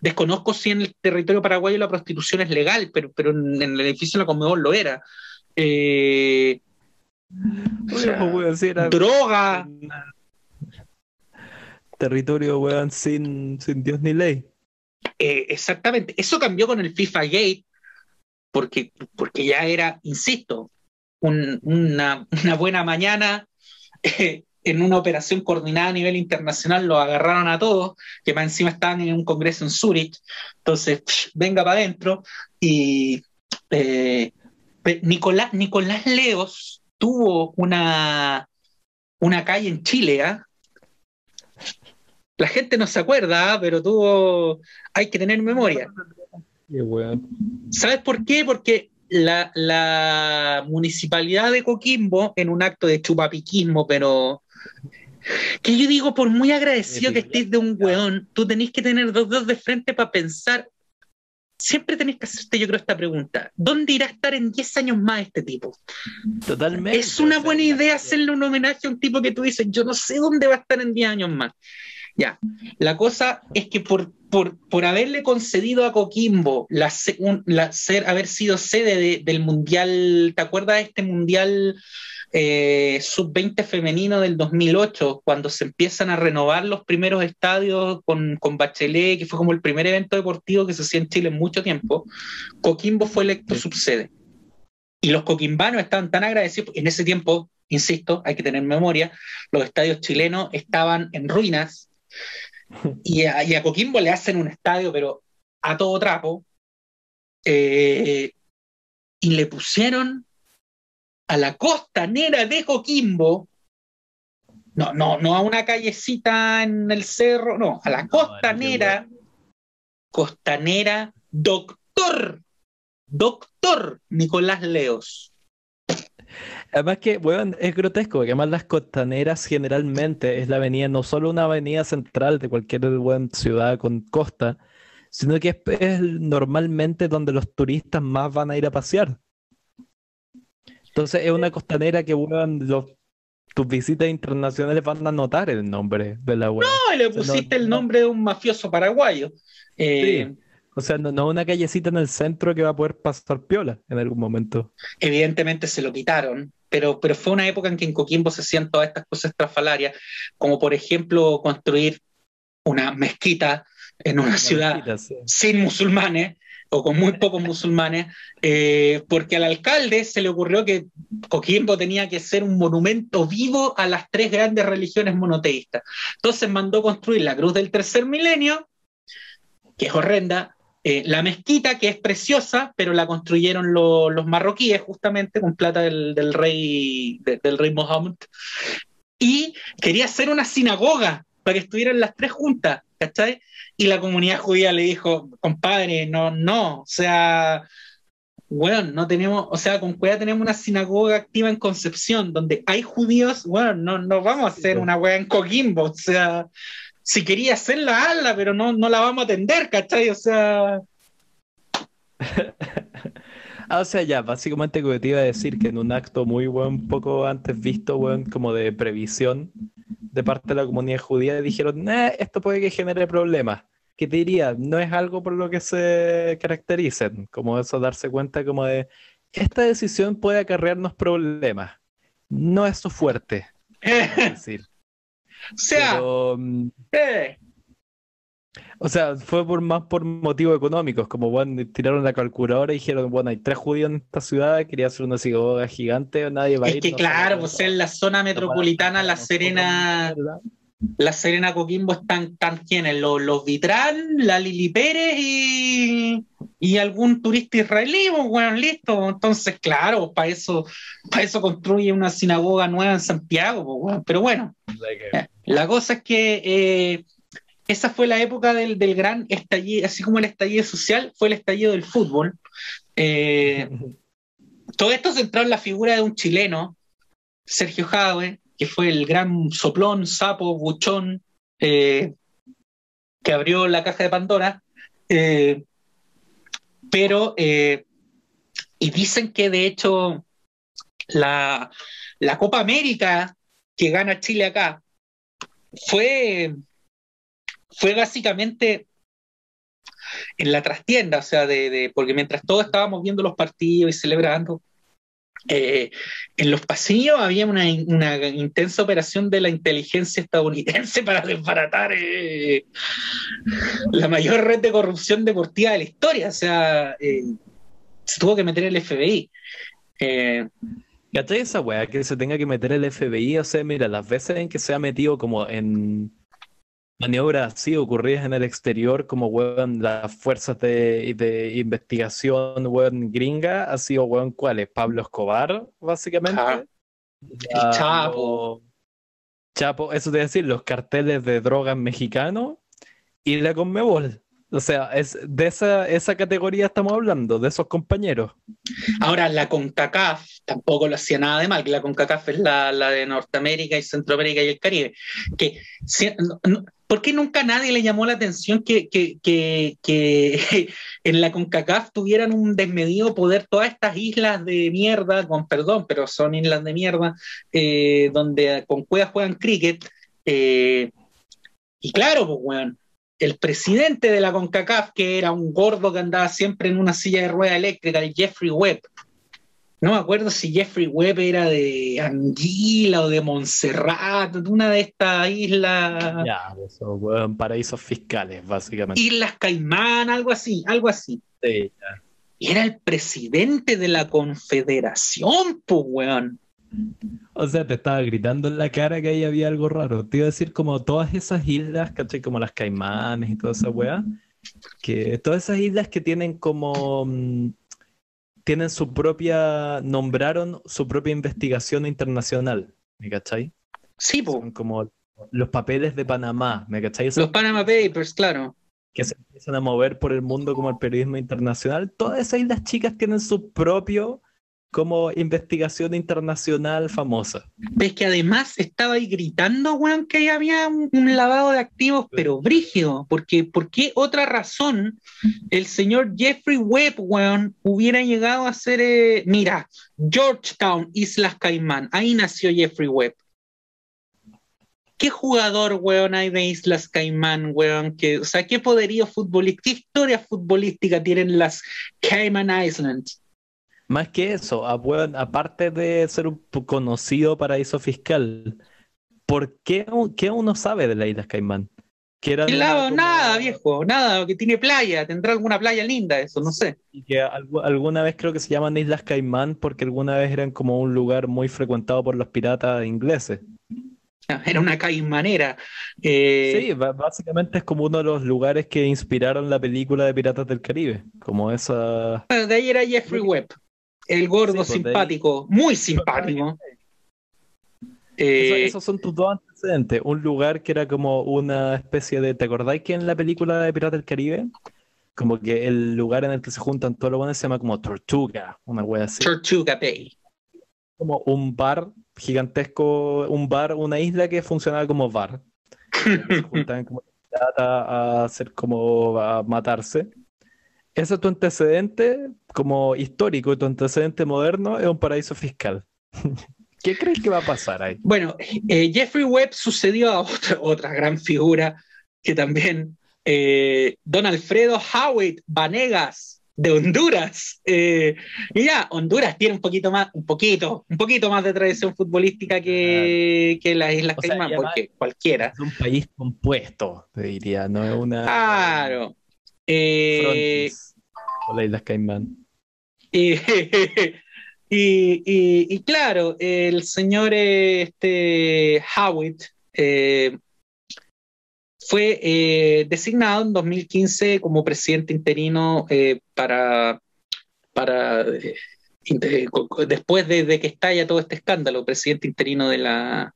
desconozco si en el territorio paraguayo la prostitución es legal, pero, pero en, el edificio de la Comedor lo era. Eh, droga. Territorio, weón, sin, sin Dios ni ley. Eh, exactamente. Eso cambió con el FIFA Gate, porque, porque ya era, insisto, una, una, buena mañana en una operación coordinada a nivel internacional lo agarraron a todos, que más encima estaban en un congreso en Zurich, entonces venga para adentro y eh, Nicolás, Nicolás Leos tuvo una, una calle en Chile, ¿ah? La gente no se acuerda, ¿ah? pero tuvo, hay que tener memoria. ¿Sabes por qué? Porque la, la, municipalidad de Coquimbo, en un acto de chupapiquismo, pero que yo digo, por muy agradecido que estés de un weón, tú tenés que tener dos dedos de frente para pensar. Siempre tenés que hacerte, yo creo, esta pregunta. ¿Dónde irá a estar en 10 años más este tipo? Totalmente. Es una buena idea hacerle un homenaje a un tipo que tú dices, yo no sé dónde va a estar en 10 años más. Ya, la cosa es que por, por, por haberle concedido a Coquimbo la, ser, haber sido sede del Mundial, ¿te acuerdas de este Mundial eh, sub-20 femenino del 2008, cuando se empiezan a renovar los primeros estadios con, con, Bachelet, que fue como el primer evento deportivo que se hacía en Chile en mucho tiempo, Coquimbo fue electo subsede. Y los coquimbanos estaban tan agradecidos, en ese tiempo, insisto, hay que tener memoria, los estadios chilenos estaban en ruinas y a, Coquimbo le hacen un estadio, pero a todo trapo, eh, y le pusieron a la costanera de Coquimbo, no, no, no a una callecita en el cerro, no, a la costanera, costanera, doctor, doctor Nicolás Leos. Además que, bueno, es grotesco, porque además las costaneras generalmente es la avenida, no solo una avenida central de cualquier buen ciudad con costa, sino que es, normalmente donde los turistas más van a ir a pasear. Entonces es una costanera que, los, tus visitas internacionales van a notar el nombre de la web. No, le pusiste el nombre de un mafioso paraguayo. Eh, o sea, no, no una callecita en el centro que va a poder pasar piola en algún momento. Evidentemente se lo quitaron, pero, pero fue una época en que en Coquimbo se hacían todas estas cosas estrafalarias, como por ejemplo construir una mezquita en una, ciudad sin musulmanes, o con muy pocos musulmanes, eh, porque al alcalde se le ocurrió que Coquimbo tenía que ser un monumento vivo a las tres grandes religiones monoteístas. Entonces mandó construir la cruz del tercer milenio, que es horrenda, eh, la mezquita, que es preciosa, pero la construyeron los marroquíes justamente con plata del, rey, del rey Mohammed. Y quería hacer una sinagoga para que estuvieran las tres juntas, ¿cachai? Y la comunidad judía le dijo, compadre, no, no, o sea, bueno, no tenemos, o sea, con Cueva tenemos una sinagoga activa en Concepción, donde hay judíos, bueno, no, no vamos a hacer una wea en Coquimbo, o sea, si quería hacerla, hazla, pero no, no la vamos a atender, ¿cachai? O sea... Ah, o sea, ya, básicamente que te iba a decir que en un acto muy buen, poco antes visto, buen, como de previsión de parte de la comunidad judía, dijeron, esto puede que genere problemas. ¿Qué te diría? No es algo por lo que se caractericen, como eso, darse cuenta como de, esta decisión puede acarrearnos problemas. No es su fuerte. decir. O sea, mm, o sea, fue por más por motivos económicos, como bueno, tiraron la calculadora y dijeron, bueno, hay tres judíos en esta ciudad, quería hacer una sinagoga gigante, nadie va a ir. Es que claro, pues en la zona metropolitana, La Serena, La Serena Coquimbo están tan quienes, los, los Vitrán, la Lili Pérez y, algún turista israelí, bueno, pues, listo. Entonces, claro, para eso, para eso construye una sinagoga nueva en Santiago, pues, pero bueno. La cosa es que eh, esa fue la época del, gran estallido, así como el estallido social, fue el estallido del fútbol. Eh, todo esto centrado en la figura de un chileno, Sergio Jadwe, que fue el gran soplón, sapo, buchón, eh, que abrió la caja de Pandora. Eh, pero, y dicen que de hecho la, la Copa América que gana Chile acá fue fue básicamente en la trastienda, o sea, de, porque mientras todos estábamos viendo los partidos y celebrando, eh, en los pasillos había una, intensa operación de la inteligencia estadounidense para desbaratar eh, la mayor red de corrupción deportiva de la historia. O sea, eh, se tuvo que meter el FBI. Eh, esa weá que se tenga que meter el FBI? O sea, mira, las veces en que se ha metido como en maniobras así ocurridas en el exterior, como weón, las fuerzas de, de investigación weón, gringa, ha sido weón, ¿cuáles? Pablo Escobar, básicamente. Chapo. Chapo, eso te decir, los carteles de drogas mexicanos y la Conmebol. O sea, es de esa, esa categoría estamos hablando, de esos compañeros. Ahora, la CONCACAF tampoco lo hacía nada de mal, que la CONCACAF es la, la de Norteamérica y Centroamérica y el Caribe. Que, ¿Por qué nunca nadie le llamó la atención que, que, que, en la CONCACAF tuvieran un desmedido poder todas estas islas de mierda, con perdón, pero son islas de mierda, eh, donde con cuevas juegan cricket? Eh, y claro, pues, weón el presidente de la CONCACAF, que era un gordo que andaba siempre en una silla de rueda eléctrica, el Jeffrey Webb. No me acuerdo si Jeffrey Webb era de Anguila o de Montserrat, de una de estas islas. Ya, eso, weón, paraísos fiscales, básicamente. Islas Caimán, algo así, algo así. Sí, ya. Y era el presidente de la confederación, pues, weón. O sea, te estaba gritando en la cara que ahí había algo raro. Te iba a decir como todas esas islas, ¿cachai? Como las Caimanes y toda esa weá. Que todas esas islas que tienen como... Tienen su propia... Nombraron su propia investigación internacional. ¿Me cachai? Sí, Son como los papeles de Panamá, ¿me cachai? los Panama Papers, claro. Que se empiezan a mover por el mundo como el periodismo internacional. Todas esas islas chicas tienen su propio como investigación internacional famosa. Ves que además estaba ahí gritando, weón, que había un, lavado de activos, pero brígido, porque ¿por qué otra razón el señor Jeffrey Webb, weón, hubiera llegado a ser, eh, mira, Georgetown, Islas Caimán, ahí nació Jeffrey Webb. ¿Qué jugador, weón, hay de Islas Caimán, weón? Que, o sea, ¿qué poderío futbolístico, qué historia futbolística tienen las Cayman Islands? Más que eso, aparte de ser un conocido paraíso fiscal, ¿por qué, qué uno sabe de las Islas Caimán? Que nada, viejo, nada, que tiene playa, tendrá alguna playa linda, eso, no sé. Y que alguna vez creo que se llaman Islas Caimán porque alguna vez eran como un lugar muy frecuentado por los piratas ingleses. Era una caimanera. Eh, sí, básicamente es como uno de los lugares que inspiraron la película de Piratas del Caribe. Como esa. de ahí era Jeffrey Webb, el gordo simpático, muy simpático. Eh, esos son tus dos antecedentes. Un lugar que era como una especie de. ¿Te acordáis que en la película de Piratas del Caribe? Como que el lugar en el que se juntan todos los buenos se llama como Tortuga, una wea así. Tortuga Bay. Como un bar gigantesco, un bar, una isla que funcionaba como bar. se juntaban como a hacer como a matarse. Ese es tu antecedente como histórico y tu antecedente moderno es un paraíso fiscal. ¿Qué crees que va a pasar ahí? Bueno, eh, Jeffrey Webb sucedió a otra, otra gran figura que también, eh, don Alfredo Howitt Vanegas de Honduras. Eh, mira, Honduras tiene un poquito más, un poquito, un poquito más de tradición futbolística que, que las Islas Caimán, porque cualquiera. Es un país compuesto, te diría, no es una. Claro. Eh, o las Islas Caimán. Y, claro, el señor este, Howitt eh, fue eh, designado en 2015 como presidente interino eh, para, para después de, que estalla todo este escándalo, presidente interino de la...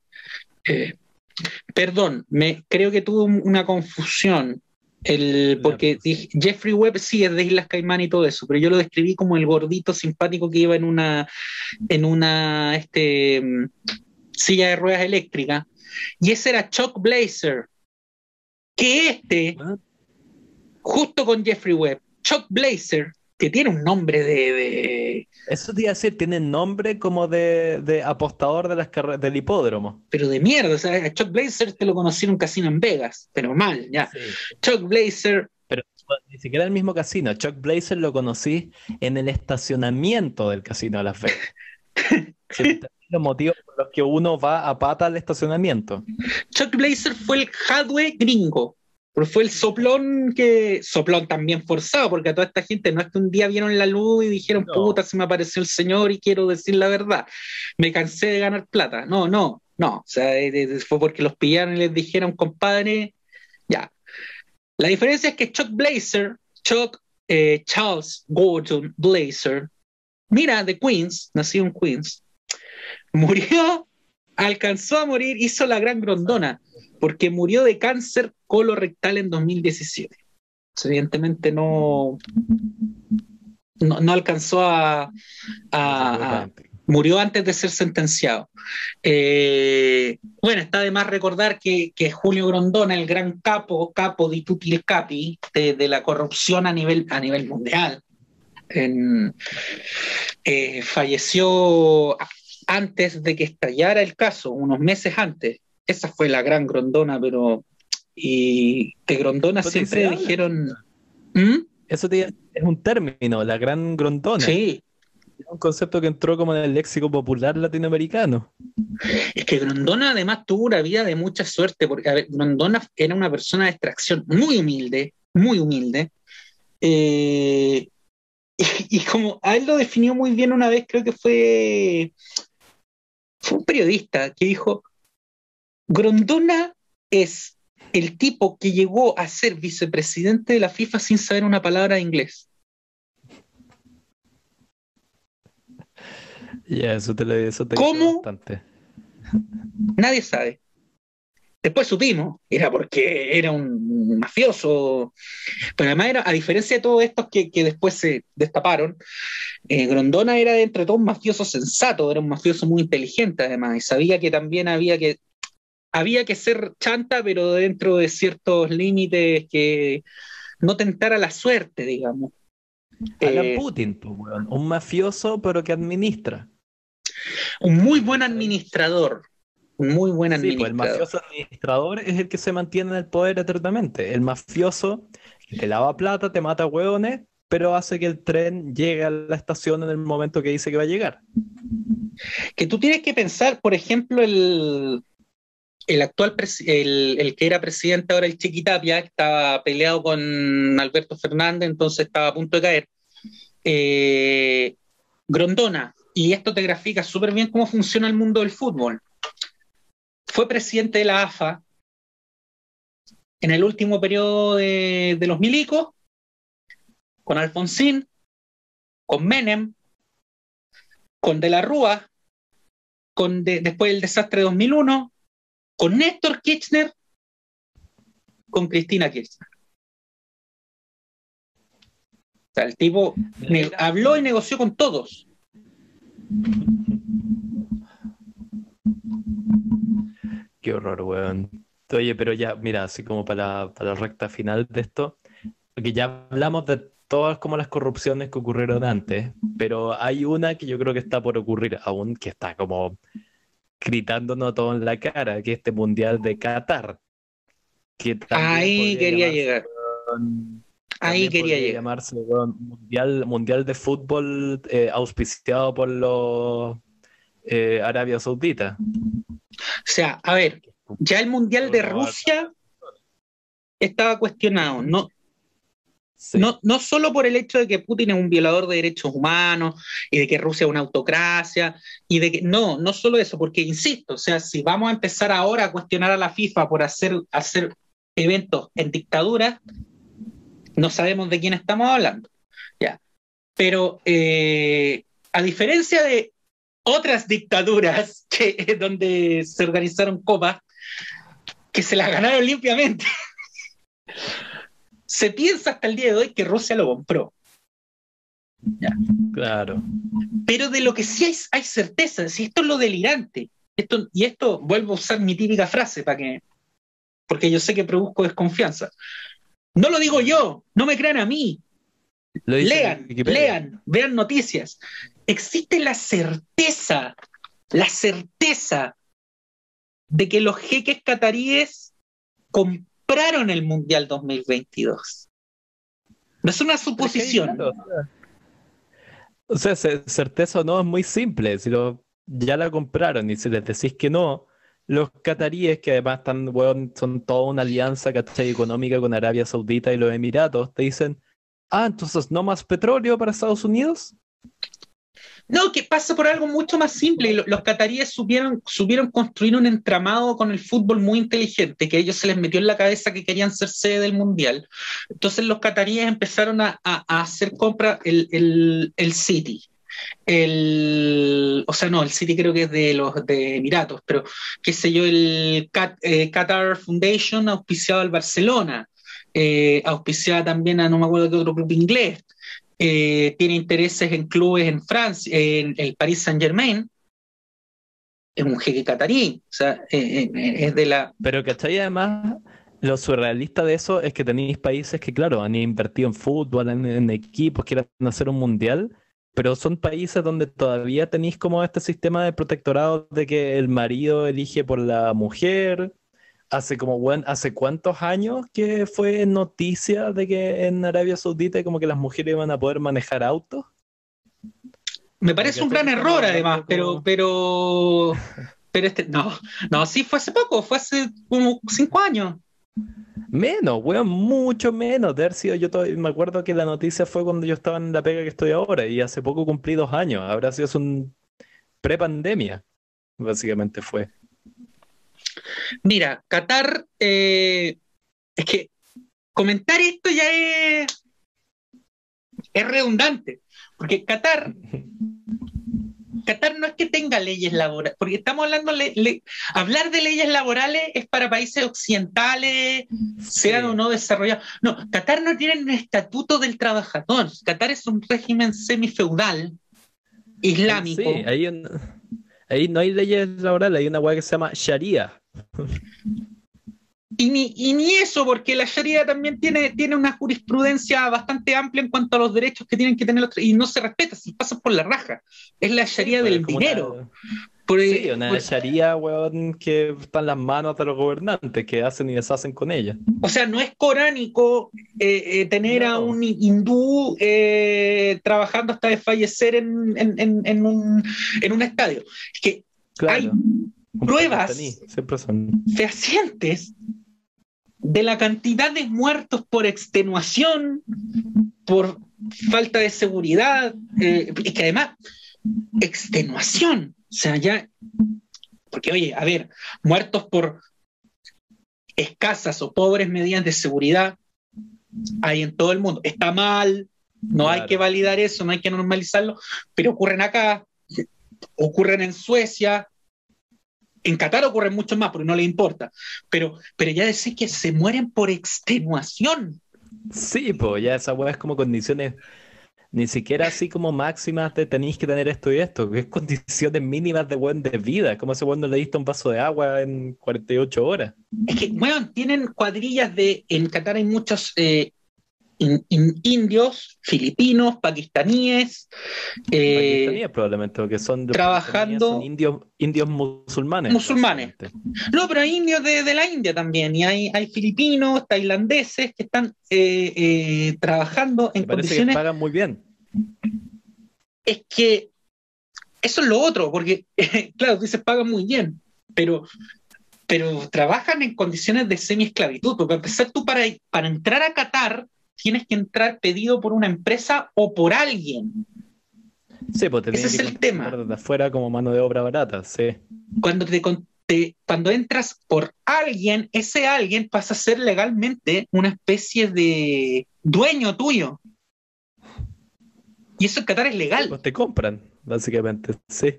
perdón, me, creo que tuve una confusión el, porque Jeffrey Webb sí es de Islas Caimán y todo eso, pero yo lo describí como el gordito simpático que iba en una, en una este, silla de ruedas eléctrica. Y ese era Chuck Blazer. Que este, ah. justo con Jeffrey Webb, Chuck Blazer que tiene un nombre de, Eso te iba a decir, tiene nombre como de, apostador de las del hipódromo. Pero de mierda, o sea, Chuck Blazer te lo conocí en un casino en Vegas, pero mal, ya. Chuck Blazer... Pero ni siquiera el mismo casino, Chuck Blazer lo conocí en el estacionamiento del casino de Las Vegas. los motivos por los que uno va a pata al estacionamiento. Chuck Blazer fue el hardware gringo. Pero fue el soplón que. Soplón también forzado, porque a toda esta gente no es que un día vieron la luz y dijeron, puta, se me apareció el Señor y quiero decir la verdad. Me cansé de ganar plata. No, no, no. O sea, fue porque los pillaron y les dijeron, compadre, ya. La diferencia es que Chuck Blazer, Chuck eh, Charles Gordon Blazer, mira, de Queens, nació en Queens, murió, alcanzó a morir, hizo la gran grondona porque murió de cáncer colorectal en 2017. Evidentemente no, no, alcanzó a, murió antes de ser sentenciado. Eh, bueno, está de más recordar que, Julio Grondona, el gran capo, capo di tutti capi de, la corrupción a nivel, a nivel mundial, eh, falleció antes de que estallara el caso, unos meses antes esa fue la gran Grondona, pero. Y de Grondona siempre dijeron. ¿Mm? Eso es un término, la gran Grondona. Sí. Es un concepto que entró como en el léxico popular latinoamericano. Es que Grondona además tuvo una vida de mucha suerte, porque Grondona era una persona de extracción muy humilde, muy humilde. Eh, y, y, como a él lo definió muy bien una vez, creo que fue, fue un periodista que dijo, Grondona es el tipo que llegó a ser vicepresidente de la FIFA sin saber una palabra de inglés. Ya, eso te lo eso te ¿Cómo? Bastante. Nadie sabe. Después supimos, era porque era un mafioso, pero además era, a diferencia de todos estos que, después se destaparon, eh, Grondona era entre todos un mafioso sensato, era un mafioso muy inteligente además, y sabía que también había que había que ser chanta, pero dentro de ciertos límites que no tentara la suerte, digamos. Alan eh, Putin, un mafioso, pero que administra. Un muy buen administrador. Un muy buen administrador. Pues, el mafioso administrador es el que se mantiene en el poder eternamente. El mafioso te lava plata, te mata hueones, pero hace que el tren llegue a la estación en el momento que dice que va a llegar. Que tú tienes que pensar, por ejemplo, el, el actual, el, que era presidente ahora, el Chiquitapia, estaba peleado con Alberto Fernández, entonces estaba a punto de caer. Eh, Grondona, y esto te grafica súper bien cómo funciona el mundo del fútbol. fue presidente de la AFA en el último periodo de, los milicos, con Alfonsín, con Menem, con De la Rúa, con después del desastre de 2001, con Néstor Kirchner, con Cristina Kirchner. O sea, el tipo habló y negoció con todos. Qué horror, weón. Oye, pero ya, mira, así como para, la recta final de esto, porque ya hablamos de todas como las corrupciones que ocurrieron antes, pero hay una que yo creo que está por ocurrir aún, que está como gritándonos todo en la cara, que es este Mundial de Qatar. Ahí quería llegar. Ahí quería llegar. llamarse mundial, mundial de Fútbol eh, auspiciado por los eh, Arabia Saudita. O sea, a ver, ya el Mundial de Rusia estaba cuestionado, no, no, no solo por el hecho de que Putin es un violador de derechos humanos y de que Rusia es una autocracia y de que no, no solo eso, porque insisto, o sea, si vamos a empezar ahora a cuestionar a la FIFA por hacer, hacer eventos en dictaduras, no sabemos de quién estamos hablando. Ya. Pero eh, a diferencia de otras dictaduras que, donde se organizaron copas, que se las ganaron limpiamente. se piensa hasta el día de hoy que Rusia lo compró. Claro. Pero de lo que sí hay, hay certeza, si esto es lo delirante, esto, y esto vuelvo a usar mi típica frase para que, porque yo sé que produzco desconfianza. No lo digo yo, no me crean a mí. lean, lean, vean noticias. Existe la certeza, la certeza de que los jeques cataríes compraron el Mundial 2022. No es una suposición. O sea, certeza o no es muy simple. Si lo, ya la compraron y si les decís que no, los cataríes, que además están, son toda una alianza económica con Arabia Saudita y los Emiratos, te dicen, ah, entonces no más petróleo para Estados Unidos. No, que pasa por algo mucho más simple. Los cataríes supieron, construir un entramado con el fútbol muy inteligente, que a ellos se les metió en la cabeza que querían ser sede del Mundial. Entonces los cataríes empezaron a, hacer compra el, City. El, o sea, no, el City creo que es de los de Emiratos, pero qué sé yo, el eh, Qatar Foundation auspiciado al Barcelona, eh, auspiciada también a no me acuerdo qué otro club inglés. Eh, tiene intereses en clubes en Francia, en el Paris Saint Germain, es un jeque catarí, o sea, eh, eh, es de la... Pero ahí además, lo surrealista de eso es que tenéis países que, claro, han invertido en fútbol, en, equipos, quieren hacer un mundial, pero son países donde todavía tenéis como este sistema de protectorado de que el marido elige por la mujer, hace como buen, hace cuántos años que fue noticia de que en Arabia Saudita como que las mujeres iban a poder manejar autos. Me parece un gran error además, pero, pero, pero este, no, no, sí fue hace poco, fue hace como cinco años. Menos, weón, mucho menos. De haber sido, yo todavía, me acuerdo que la noticia fue cuando yo estaba en la pega que estoy ahora y hace poco cumplí dos años. Habrá sido un pre-pandemia, básicamente fue. Mira, Qatar, eh, es que comentar esto ya es, es redundante, porque Qatar, Qatar no es que tenga leyes laborales, porque estamos hablando, de hablar de leyes laborales es para países occidentales, sean o no desarrollados. No, Qatar no tiene un estatuto del trabajador, Qatar es un régimen semifeudal islámico. Sí, ahí, ahí no hay leyes laborales, hay una hueá que se llama Sharia. Y ni, eso, porque la Sharia también tiene, tiene una jurisprudencia bastante amplia en cuanto a los derechos que tienen que tener los y no se respeta, si pasa por la raja. Es la Sharia del dinero. sí, una Sharia, weón, que está en las manos de los gobernantes, que hacen y deshacen con ella. O sea, no es coránico eh, eh, tener a un hindú eh, trabajando hasta desfallecer en, en, un, en un estadio. Que hay pruebas fehacientes de la cantidad de muertos por extenuación, por falta de seguridad, eh, y que además, extenuación, o sea, ya Porque, oye, a ver, muertos por escasas o pobres medidas de seguridad hay en todo el mundo. Está mal, no hay que validar eso, no hay que normalizarlo, pero ocurren acá, ocurren en Suecia, en Qatar ocurren mucho más, porque no le importa. Pero, pero ya decir que se mueren por extenuación. Sí, pues ya esa weá es como condiciones, ni siquiera así como máximas de tenéis que tener esto y esto, que es condiciones mínimas de buen de vida, como ese bueno le diste un vaso de agua en 48 horas. Es que, bueno, tienen cuadrillas de, en Qatar hay muchos eh, indios, filipinos, pakistaníes. Eh, pakistaníes probablemente, porque son trabajando. indios, indios musulmanes. Musulmanes. No, pero hay indios de, la India también, y hay, hay filipinos, tailandeses que están eh, eh, trabajando en condiciones. Que pagan muy bien. Es que eso es lo otro, porque, claro, dices pagan muy bien, pero pero trabajan en condiciones de semi-esclavitud, porque a empezar tú para, para entrar a Qatar tienes que entrar pedido por una empresa o por alguien. Sí, pues Ese es el tema. De afuera como mano de obra barata, sí. Cuando, te, cuando entras por alguien, ese alguien pasa a ser legalmente una especie de dueño tuyo. Y eso en Qatar es legal. Pues te compran, básicamente, sí.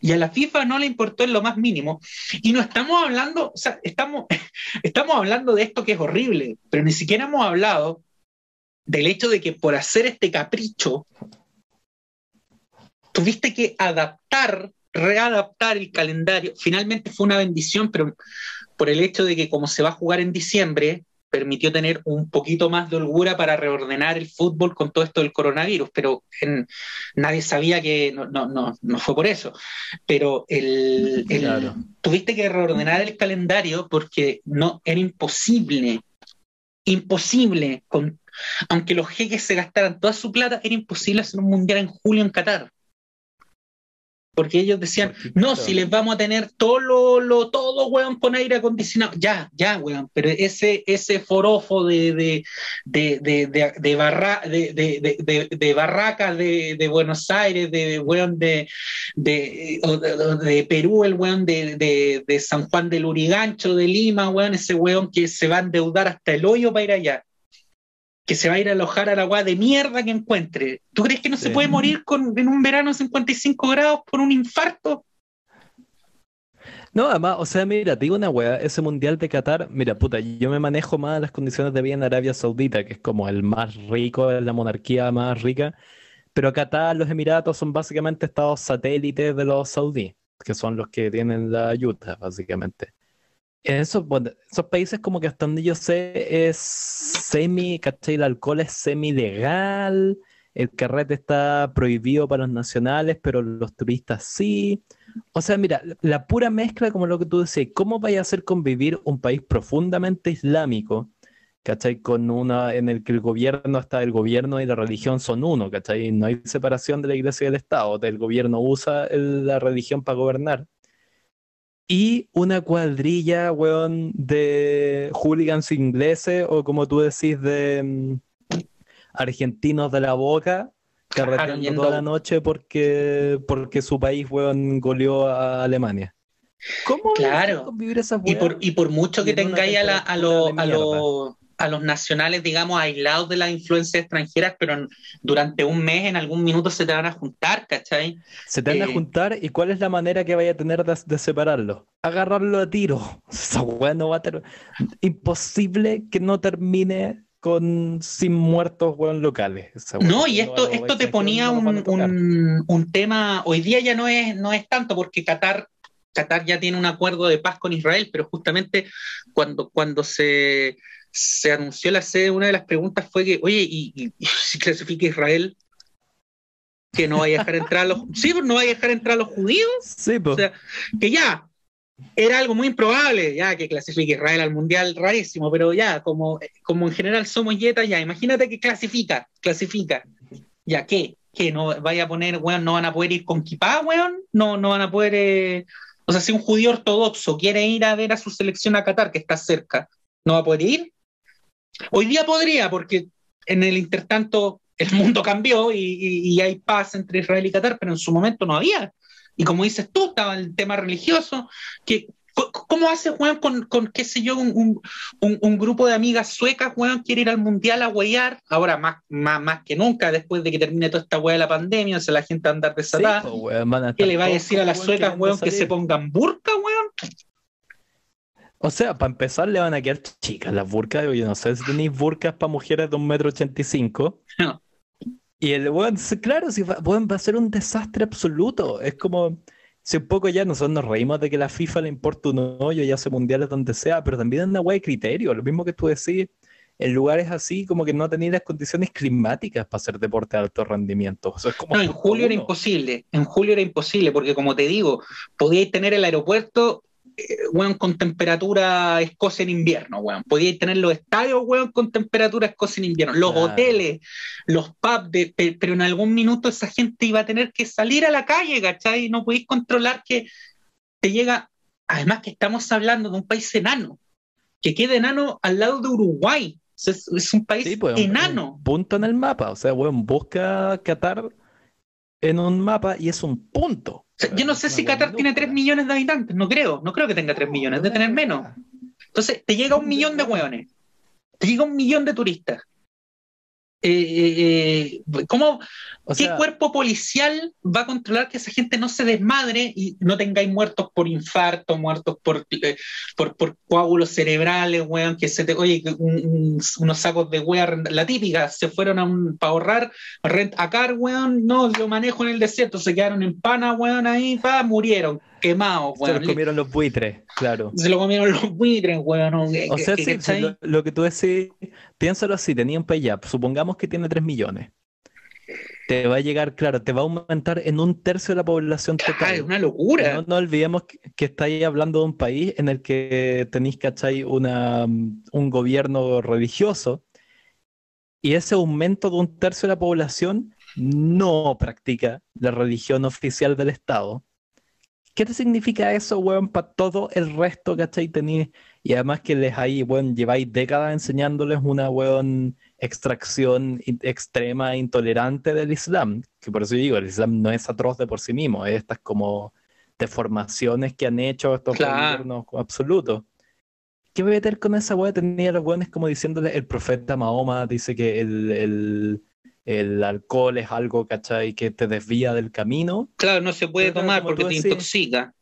Y a la FIFA no le importó en lo más mínimo. Y no estamos hablando, estamos, estamos hablando de esto que es horrible, pero ni siquiera hemos hablado del hecho de que por hacer este capricho, tuviste que adaptar, readaptar el calendario. Finalmente fue una bendición, pero por el hecho de que como se va a jugar en diciembre, permitió tener un poquito más de holgura para reordenar el fútbol con todo esto del coronavirus, pero nadie sabía que no, no, no, fue por eso. Pero el, tuviste que reordenar el calendario porque no era imposible, imposible, con, aunque los jeques se gastaran toda su plata, era imposible hacer un mundial en julio en Qatar porque ellos decían, no, si les vamos a tener todo lo, lo, todo, weón, con aire acondicionado. Ya, ya, weón, pero ese, ese forofo de, de, de, de, de, barra, de, barracas de, Buenos Aires, de weón de, de, de, Perú, el weón de, de, San Juan del Urigancho, de Lima, weón, ese weón que se va a endeudar hasta el hoyo para ir allá que se va a ir a alojar a la agua de mierda que encuentre. ¿Tú crees que no se puede morir con, en un verano de 55 grados por un infarto? No, además, o sea, mira, te digo una weá, ese mundial de Qatar, mira, puta, yo me manejo más las condiciones de vida en Arabia Saudita, que es como el más rico, la monarquía más rica, pero Qatar, los Emiratos son básicamente estados satélites de los saudíes, que son los que tienen la ayuda, básicamente esos, esos países como que hasta donde yo sé es semi, ¿cachai? El alcohol es semi legal, el carrete está prohibido para los nacionales, pero los turistas sí. O sea, mira, la pura mezcla, como lo que tú decías, ¿cómo vaya a hacer convivir un país profundamente islámico, ¿cachai? Con una en el que el gobierno, hasta el gobierno y la religión son uno, ¿cachai? No hay separación de la iglesia y del Estado, el gobierno usa la religión para gobernar y una cuadrilla, weón, de hooligans ingleses o como tú decís, de mm, argentinos de la boca, carreteando toda la noche porque, porque su país, weón, goleó a Alemania. ¿Cómo claro. convivir esas y por, y por mucho que tengáis a, a los a los nacionales, digamos, aislados de las influencias extranjeras, pero durante un mes, en algún minuto se te van a juntar, ¿cachai? Se te van a eh, juntar y cuál es la manera que vaya a tener de, separarlo? Agarrarlo a tiro. Esa bueno va a tener... Imposible que no termine con sin muertos weón, locales. no, y esto, esto te ponía un, un, tema, hoy día ya no es, no es tanto porque Qatar Qatar ya tiene un acuerdo de paz con Israel, pero justamente cuando, cuando se, se anunció la sede, una de las preguntas fue que, oye, ¿y, si clasifica Israel? Que no vaya a dejar entrar a los... Sí, pues, no vaya a dejar entrar a los judíos. Sí, pues. O sea, que ya, era algo muy improbable, ya, que clasifique Israel al Mundial, rarísimo, pero ya, como, como en general somos yetas, ya, imagínate que clasifica, clasifica. Ya, ¿qué? ¿Qué? ¿No vaya a poner, weón, no van a poder ir con kipá, weón? No, no van a poder... Eh, o sea, si un judío ortodoxo quiere ir a ver a su selección a Qatar, que está cerca, ¿no va a poder ir? Hoy día podría, porque en el intertanto el mundo cambió y, hay paz entre Israel y Qatar, pero en su momento no había. Y como dices tú, estaba el tema religioso, que ¿Cómo hace, weón, con, con, qué sé yo, un, grupo de amigas suecas, weón, quiere ir al mundial a huear? Ahora más, más, más que nunca, después de que termine toda esta weá de la pandemia, o sea, la gente va a andar desatada. ¿Qué le va a decir a las suecas, weón, que se pongan burka, weón? O sea, para empezar le van a quedar chicas las burkas. Yo no sé si tenéis burkas para mujeres de un metro ochenta y cinco. Y el weón, claro, si va, va a ser un desastre absoluto. Es como si un poco ya nosotros nos reímos de que la FIFA le importa un hoyo y hace mundiales donde sea, pero también es una weá de criterio. Lo mismo que tú decís, en lugares así como que no tenéis las condiciones climáticas para hacer deporte de alto rendimiento. no, en julio era imposible. En julio era imposible porque, como te digo, podíais tener el aeropuerto eh, con temperatura Escocia en invierno, weón. Podíais tener los estadios, weón, con temperatura Escocia en invierno. Los hoteles, los pubs, pero en algún minuto esa gente iba a tener que salir a la calle, ¿cachai? No podéis controlar que te llega. Además que estamos hablando de un país enano, que queda enano al lado de Uruguay. es, un país pues, enano. punto en el mapa. O sea, weón, busca Qatar en un mapa y es un punto yo no sé si Qatar tiene 3 millones de habitantes, no creo, no creo que tenga 3 millones, de tener menos. Entonces, te llega un millón de hueones, te llega un millón de turistas. Eh, eh, eh, ¿cómo, ¿Qué cuerpo policial va a controlar que esa gente no se desmadre y no tengáis muertos por infarto, muertos por, por, por, coágulos cerebrales, weón, que se te, oye, unos sacos de weón, la típica, se fueron a un, para ahorrar, rent a car, weón, no, lo manejo en el desierto, se quedaron en pana, weón, ahí, pa, murieron quemados, Se lo comieron los buitres, claro. Se lo comieron los buitres, weón. O sea, sí, lo, que tú decís, piénsalo así, tenía un ya, supongamos que tiene 3 millones. Te va a llegar, claro, te va a aumentar en un tercio de la población total. es una locura. No, olvidemos que, estáis hablando de un país en el que tenéis, ¿cachai? Una, un gobierno religioso y ese aumento de un tercio de la población no practica la religión oficial del Estado ¿Qué te significa eso, weón, para todo el resto, ¿cachai? Tenéis, y además que les ahí, weón, lleváis décadas enseñándoles una, weón, extracción extrema e intolerante del Islam, que por eso digo, el Islam no es atroz de por sí mismo, es estas como deformaciones que han hecho estos gobiernos absolutos. ¿Qué voy a meter con esa weón? Tenía los weones como diciéndole, el profeta Mahoma dice que el el alcohol es algo, ¿cachai? Que te desvía del camino. Claro, no se puede tomar porque te intoxica.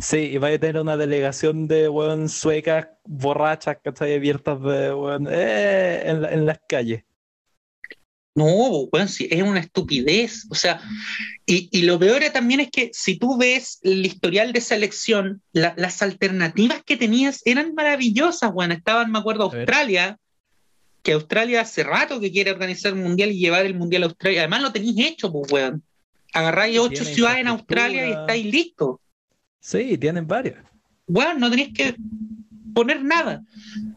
Sí, y vaya a tener una delegación de weón suecas borrachas, ¿cachai? Abiertas de weón eh, en, las calles. No, weón, sí, es una estupidez. O sea, y, lo peor también es que si tú ves el historial de selección, las alternativas que tenías eran maravillosas, weón. Estaban, me acuerdo, Australia, que Australia hace rato que quiere organizar el mundial y llevar el mundial a Australia. Además lo tenéis hecho, pues, weón. Agarráis ocho ciudades en Australia y estáis listos. Sí, tienen varias. Weón, no tenéis que poner nada.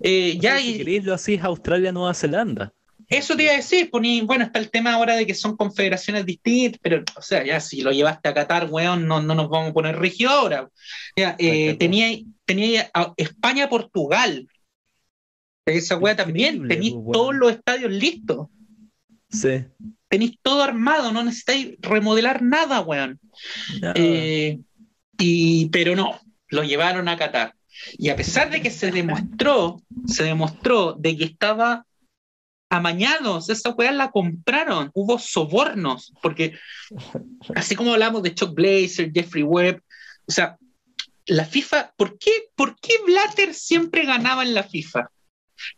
Eh, ya si queréis lo Australia, Nueva Zelanda. Eso te iba a decir, poní, bueno, está el tema ahora de que son confederaciones distintas, pero, o sea, ya si lo llevaste a Qatar, weón, no, no nos vamos a poner rígido ahora. Ya, eh, tenía, tenía España-Portugal, esa weá también, tenéis todos los estadios listos. Sí. Tenéis todo armado, no necesitáis remodelar nada, weón. Eh, y, pero no, lo llevaron a Qatar. Y a pesar de que se demostró, se demostró de que estaba amañados, esa weá la compraron, hubo sobornos, porque así como hablamos de Chuck Blazer, Jeffrey Webb, o sea, la FIFA, ¿por qué, ¿por qué Blatter siempre ganaba en la FIFA?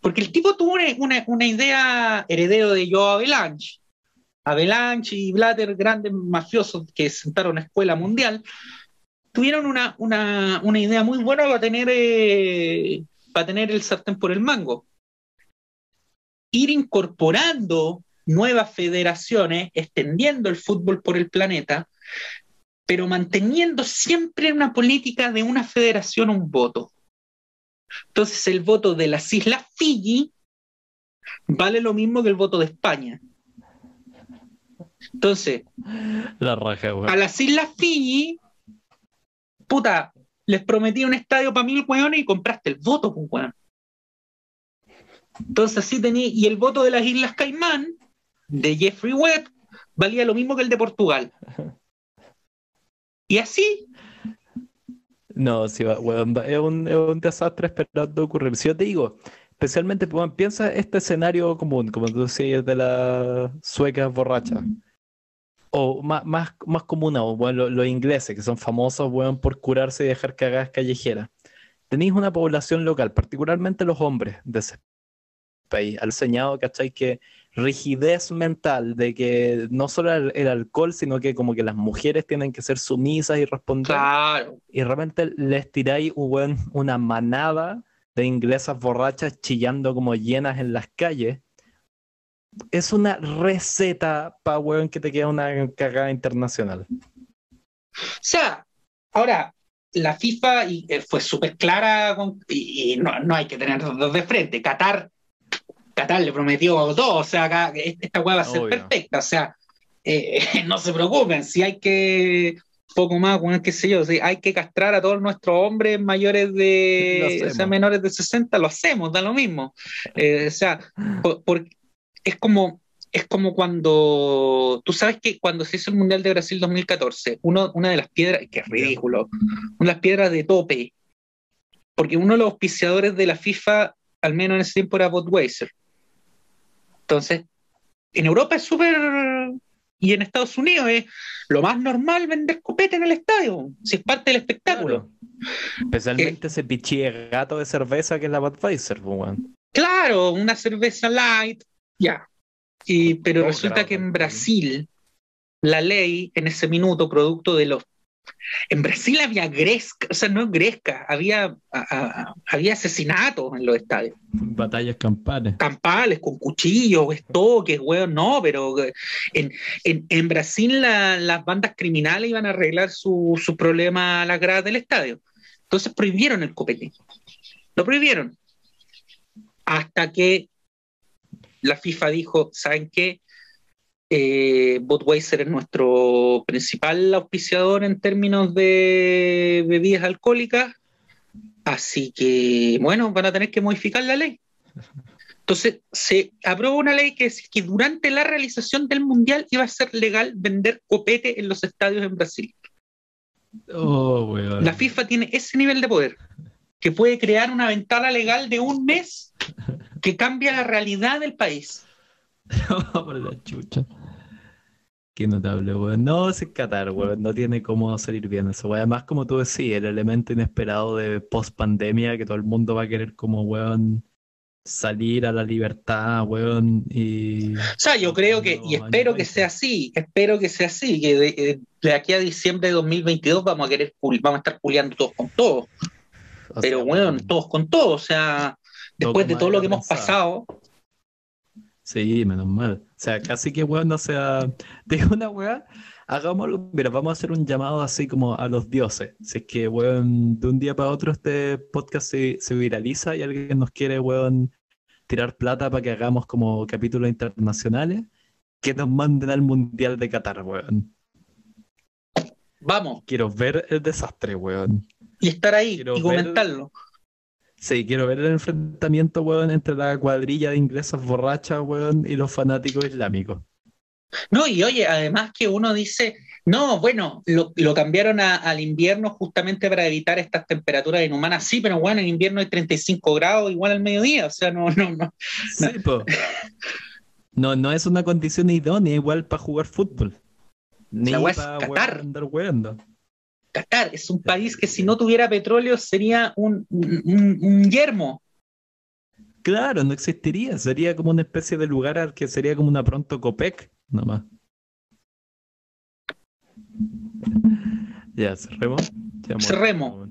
Porque el tipo tuvo una, idea heredero de Joe Avalanche. Avalanche y Blatter, grandes mafiosos que sentaron a escuela mundial, tuvieron una, idea muy buena para tener, eh, para tener el sartén por el mango. Ir incorporando nuevas federaciones, extendiendo el fútbol por el planeta, pero manteniendo siempre una política de una federación un voto. Entonces el voto de las Islas Fiji vale lo mismo que el voto de España. Entonces, a las Islas Fiji, puta, les prometí un estadio para mil hueones y compraste el voto, pues, Entonces así tenía, y el voto de las Islas Caimán de Jeffrey Webb valía lo mismo que el de Portugal. Y así. No, sí, es, un, desastre esperando ocurrir. Si yo te digo, especialmente piensa este escenario común, como tú decías, de las suecas borrachas. O más, más, más común bueno, los, ingleses, que son famosos bueno, por curarse y dejar cagadas callejeras. Tenéis una población local, particularmente los hombres de ese país, al señado, ¿cachai? Que rigidez mental de que no solo el, alcohol, sino que como que las mujeres tienen que ser sumisas y responder. Claro. Y realmente les tiráis un, una manada de inglesas borrachas chillando como llenas en las calles. Es una receta para weón que te queda una cagada internacional. O sea, ahora, la FIFA y, eh, fue súper clara y, no, no, hay que tener dos de frente. Qatar Qatar le prometió todo, o sea, esta hueá va a ser perfecta, o sea, eh, no se preocupen, si hay que poco más, bueno, qué sé yo, si hay que castrar a todos nuestros hombres mayores de, o sea, menores de 60, lo hacemos, da lo mismo. Eh, o sea, es como es como cuando, tú sabes que cuando se hizo el Mundial de Brasil 2014, uno, una de las piedras, que es ridículo, una de las piedras de tope, porque uno de los auspiciadores de la FIFA, al menos en ese tiempo, era Budweiser. Entonces, en Europa es súper. Y en Estados Unidos es lo más normal vender copete en el estadio, si es parte del espectáculo. Especialmente ese pichí gato de cerveza que es la Budweiser, pues, Claro, una cerveza light, ya. Y, pero resulta que en Brasil la ley en ese minuto, producto de los en Brasil había gresca, o sea, no gresca, había, había asesinatos en los estadios. Batallas campales. Campales, con cuchillos, estoques, weón, no, pero en, en, Brasil las bandas criminales iban a arreglar su, su problema a la gradas del estadio. Entonces prohibieron el copete. Lo prohibieron. Hasta que la FIFA dijo, ¿saben qué? Eh, Budweiser es nuestro principal auspiciador en términos de bebidas alcohólicas, así que, bueno, van a tener que modificar la ley. Entonces, se aprobó una ley que es que durante la realización del Mundial iba a ser legal vender copete en los estadios en Brasil. Oh, la FIFA tiene ese nivel de poder, que puede crear una ventana legal de un mes que cambia la realidad del país. por la chucha. Qué notable, weón. No, es Qatar, weón. No tiene cómo salir bien eso, weón. Además, como tú decías, el elemento inesperado de post pandemia, que todo el mundo va a querer como, weón, salir a la libertad, weón. Y... O sea, yo creo que, y espero que sea así, espero que sea así, que de, de, aquí a diciembre de 2022 vamos a querer, vamos a estar puliando todos con todos. Pero, weón, todos con todos. O sea, después de todo lo que hemos pasado, Sí, menos mal. O sea, casi que weón, no sea. Digo una weá, hagámoslo. Mira, vamos a hacer un llamado así como a los dioses. Si es que, weón, de un día para otro este podcast se, viraliza y alguien nos quiere, weón, tirar plata para que hagamos como capítulos internacionales, que nos manden al Mundial de Qatar, weón. Vamos. Quiero ver el desastre, weón. Y estar ahí y comentarlo. Sí, quiero ver el enfrentamiento, weón, entre la cuadrilla de ingleses borrachas, weón, y los fanáticos islámicos. No, y oye, además que uno dice, no, bueno, lo, cambiaron al invierno justamente para evitar estas temperaturas inhumanas. Sí, pero bueno, en invierno hay 35 grados igual al mediodía, o sea, no, no, no. Sí, no. no, no es una condición idónea igual para jugar fútbol. Ni para andar weando. Qatar es un país que si no tuviera petróleo sería un, un, yermo. Claro, no existiría. Sería como una especie de lugar al que sería como una pronto Copec, nomás. Ya, cerremos. cerremos.